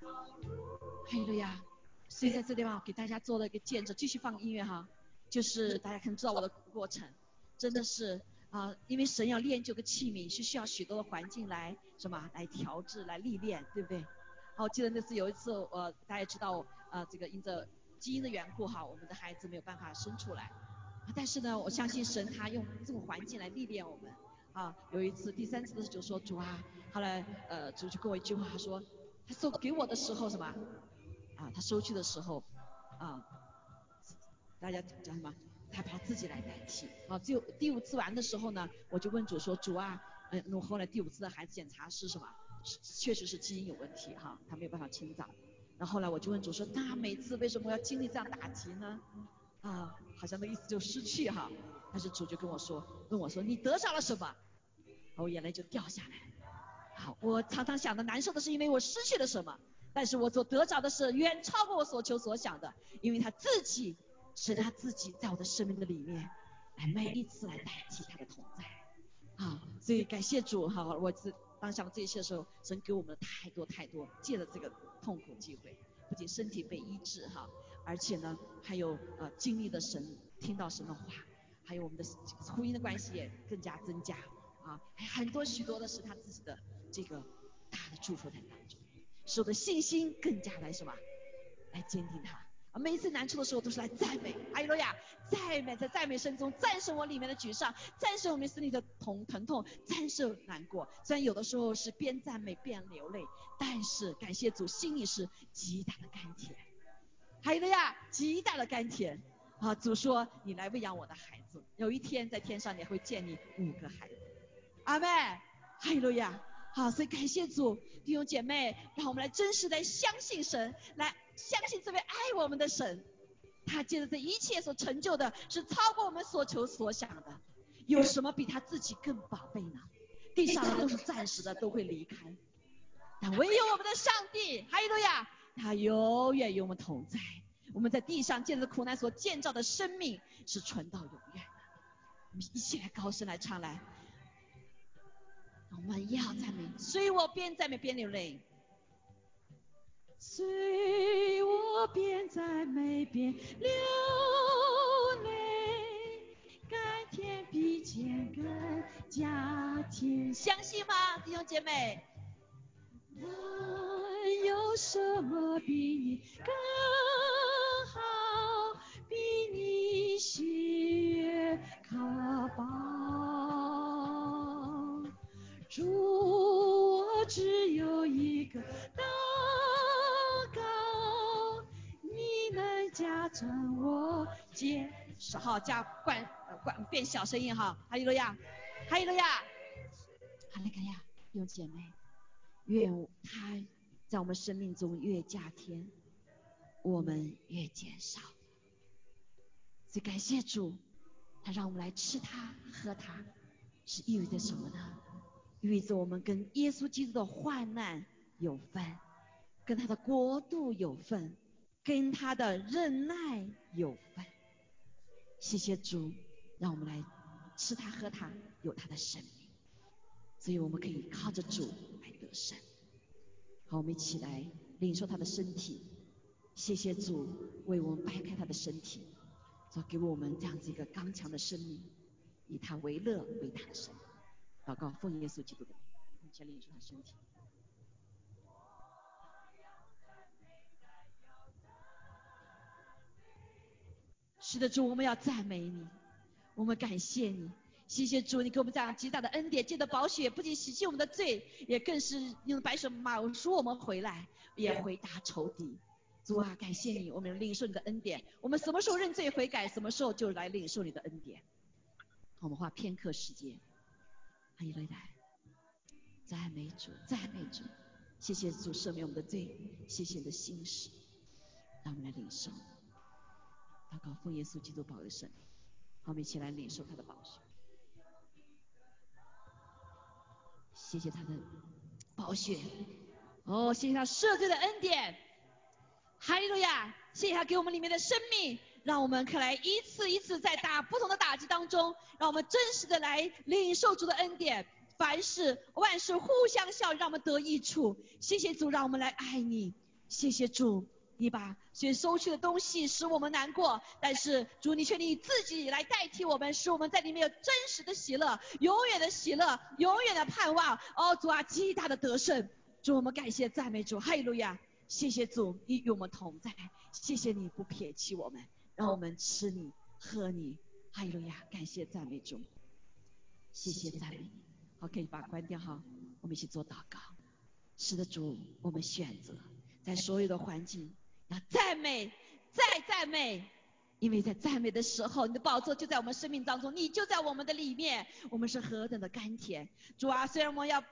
哈利路亚！所以在这地方给大家做了一个见证，继续放音乐哈，就是大家可能知道我的过程，真的是啊，因为神要练就个器皿，是需要许多的环境来什么来调制、来历练，对不对？好我记得那次有一次，呃，大家知道呃，这个因着。基因的缘故哈，我们的孩子没有办法生出来，但是呢，我相信神他用这种环境来历练我们啊。有一次第三次的时候就说主啊，后来呃主就跟我一句话说，他收给我的时候什么啊，他收去的时候啊，大家讲什么？他把自己来代替啊。只有第五次完的时候呢，我就问主说主啊，嗯，我后来第五次的孩子检查是什么？确实是基因有问题哈，他没有办法成长。然后后来我就问主说，那每次为什么要经历这样打击呢？啊，好像那意思就失去哈。但是主就跟我说，问我说，你得着了什么？我眼泪就掉下来。好，我常常想的难受的是因为我失去了什么，但是我所得着的是远超过我所求所想的，因为他自己是他自己在我的生命的里面，来每一次来代替他的同在。啊，所以感谢主哈，我这。当想这一切的时候，神给我们太多太多，借了这个痛苦机会，不仅身体被医治哈，而且呢，还有呃经历的神，听到神的话，还有我们的婚姻的关系也更加增加啊，很多许多的是他自己的这个大的祝福在当中，使我的信心更加来什么，来坚定他。每一次难处的时候都是来赞美，阿罗亚，赞美在赞美声中战胜我里面的沮丧，战胜我们心里的痛疼痛，战胜难过。虽然有的时候是边赞美边流泪，但是感谢主，心里是极大的甘甜。哈利路亚，极大的甘甜。啊，主说你来喂养我的孩子，有一天在天上你会见你五个孩子。阿妹，哈利路亚。好，所以感谢主，弟兄姐妹，让我们来真实的相信神，来。相信这位爱我们的神，他借着这一切所成就的，是超过我们所求所想的。有什么比他自己更宝贝呢？地上的都是暂时的，都会离开。但唯有我们的上帝，哈利路亚，他永远与我们同在。我们在地上借着苦难所建造的生命，是存到永远的。我们一起来高声来唱来，我们要赞美，所以我边赞美边流泪。随我边在美边流泪，甘甜比甜更加甜。相信吗，弟兄姐妹？我有什么比你更好？比你喜悦可宝？主，我只有一个。成我接，十号加关关变小声音哈，哈利路亚，哈利路亚，哈利路亚，弟兄姐妹，愿他在我们生命中越加添，我们越减少。所以感谢主，他让我们来吃它喝它，是意味着什么呢？意味着我们跟耶稣基督的患难有份，跟他的国度有份，跟他的忍耐有份。谢谢主，让我们来吃他喝他，有他的生命。所以我们可以靠着主来得胜。好，我们一起来领受他的身体。谢谢主为我们掰开他的身体，说给我们这样子一个刚强的生命，以他为乐为他的生命。祷告奉耶稣基督的名，先领受他身体。是的，主，我们要赞美你，我们感谢你。谢谢主，你给我们这样极大的恩典，借着宝血，不仅洗净我们的罪，也更是用白手马赎我们回来，也回答仇敌。主啊，感谢你，我们领受你的恩典。我们什么时候认罪悔改，什么时候就来领受你的恩典。我们花片刻时间，欢迎回来，赞美主，赞美主。谢谢主赦免我们的罪，谢谢你的心事，让我们来领受。祷告奉耶稣基督宝的圣名，好，我们一起来领受他的宝血。谢谢他的宝血，哦，谢谢他赦罪的恩典，哈利路亚！谢谢他给我们里面的生命，让我们可来一次一次在打不同的打击当中，让我们真实的来领受主的恩典，凡事万事互相效，让我们得益处。谢谢主，让我们来爱你。谢谢主。你把所收去的东西使我们难过，但是主你却你自己来代替我们，使我们在里面有真实的喜乐，永远的喜乐，永远的盼望。哦，主啊，极大的得胜，主我们感谢赞美主，哈利路亚！谢谢主，你与我们同在，谢谢你不撇弃我们，让我们吃你喝你，哈利路亚！感谢赞美主，谢谢赞美你。好，可以把关掉哈，我们一起做祷告。是的，主，我们选择在所有的环境。要赞美，再赞美，因为在赞美的时候，你的宝座就在我们生命当中，你就在我们的里面，我们是何等的甘甜。主啊，虽然我们要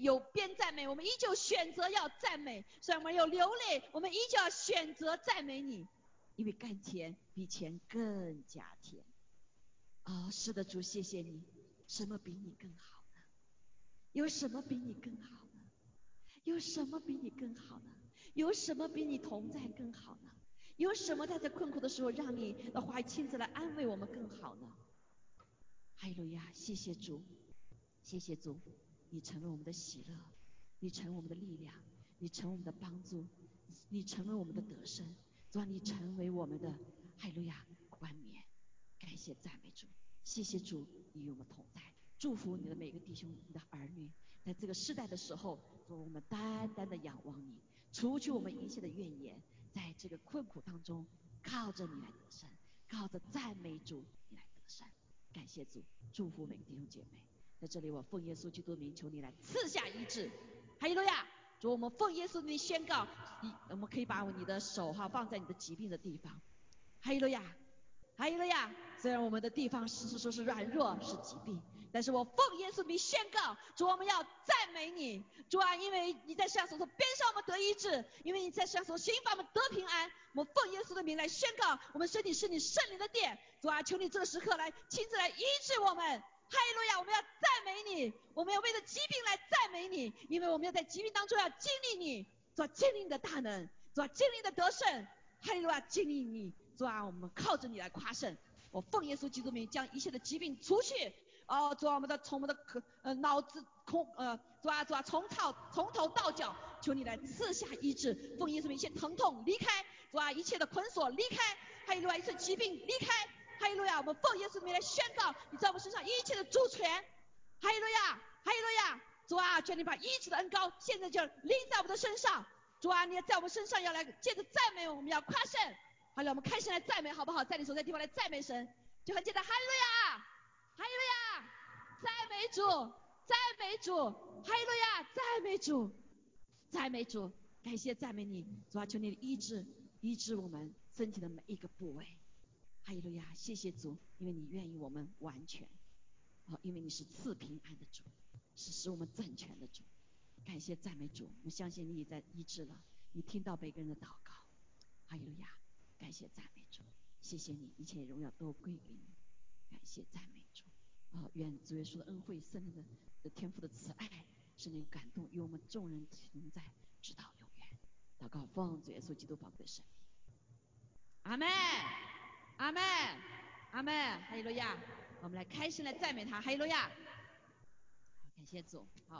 有边赞美，我们依旧选择要赞美；虽然我们有流泪，我们依旧要选择赞美你，因为甘甜比钱更加甜。哦，是的，主，谢谢你。什么比你更好呢？有什么比你更好呢？有什么比你更好呢？有什么比你同在更好呢？有什么在这困苦的时候让你的话亲自来安慰我们更好呢？哈利路亚，谢谢主，谢谢主，你成为我们的喜乐，你成为我们的力量，你成为我们的帮助，你成为我们的得胜，主啊，你成为我们的哈利路亚冠冕。感谢赞美主，谢谢主，你与我们同在，祝福你的每个弟兄、你的儿女，在这个世代的时候，我们单单的仰望你。除去我们一切的怨言，在这个困苦当中，靠着你来得胜，靠着赞美主你来得胜。感谢主，祝福每个弟兄姐妹。在这里，我奉耶稣基督名求你来赐下医治。哈利路亚！主，我们奉耶稣名宣告，你我们可以把你的手哈放在你的疾病的地方。哈利路亚！哈利路亚！虽然我们的地方是是说是软弱，是疾病。但是我奉耶稣名宣告，主我们要赞美你，主啊，因为你在世上所说，边上我们得医治，因为你在世上所行法我们得平安。我们奉耶稣的名来宣告，我们身体是你圣灵的殿，主啊，求你这个时刻来亲自来医治我们。哈利路亚，我们要赞美你，我们要为了疾病来赞美你，因为我们要在疾病当中要经历你，主啊，经历你的大能，主啊，经历的得胜。哈利路亚，经历你，主啊，我们靠着你来夸胜。我奉耶稣基督名将一切的疾病除去。哦，主啊，我们的从我们的可呃脑子空呃，主啊主啊，从头从头到脚，求你来赐下医治，奉耶稣名，一切疼痛离开，主啊，一切的捆锁离开，还有另外一切疾病离开，还有路亚，我们奉耶稣名来宣告，你在我们身上一切的主权，还有路亚，还有路亚，主啊，求你把医治的恩膏现在就临在我们的身上，主啊，你要在我们身上要来借着赞美，我们要夸胜，好了，我们开心来赞美好不好？在你所在地方来赞美神，就很简单，哈利路亚。哈利路亚，赞美主，赞美主，哈利路亚，赞美主，赞美主，感谢赞美你，主啊，求你医治，医治我们身体的每一个部位。哈利路亚，谢谢主，因为你愿意我们完全，好，因为你是赐平安的主，是使我们正全的主。感谢赞美主，我相信你已在医治了，你听到每个人的祷告。哈利路亚，感谢赞美主。谢谢你，一切荣耀都归给你，感谢赞美啊，愿主耶稣的恩惠、圣灵的的天赋的慈爱、圣灵感动与我们众人同在，直到永远。祷告奉主耶稣基督宝贵的圣名。阿门，阿门，阿门，哈利路亚。我们来开心来赞美他，哈利路亚。好，感谢主，好。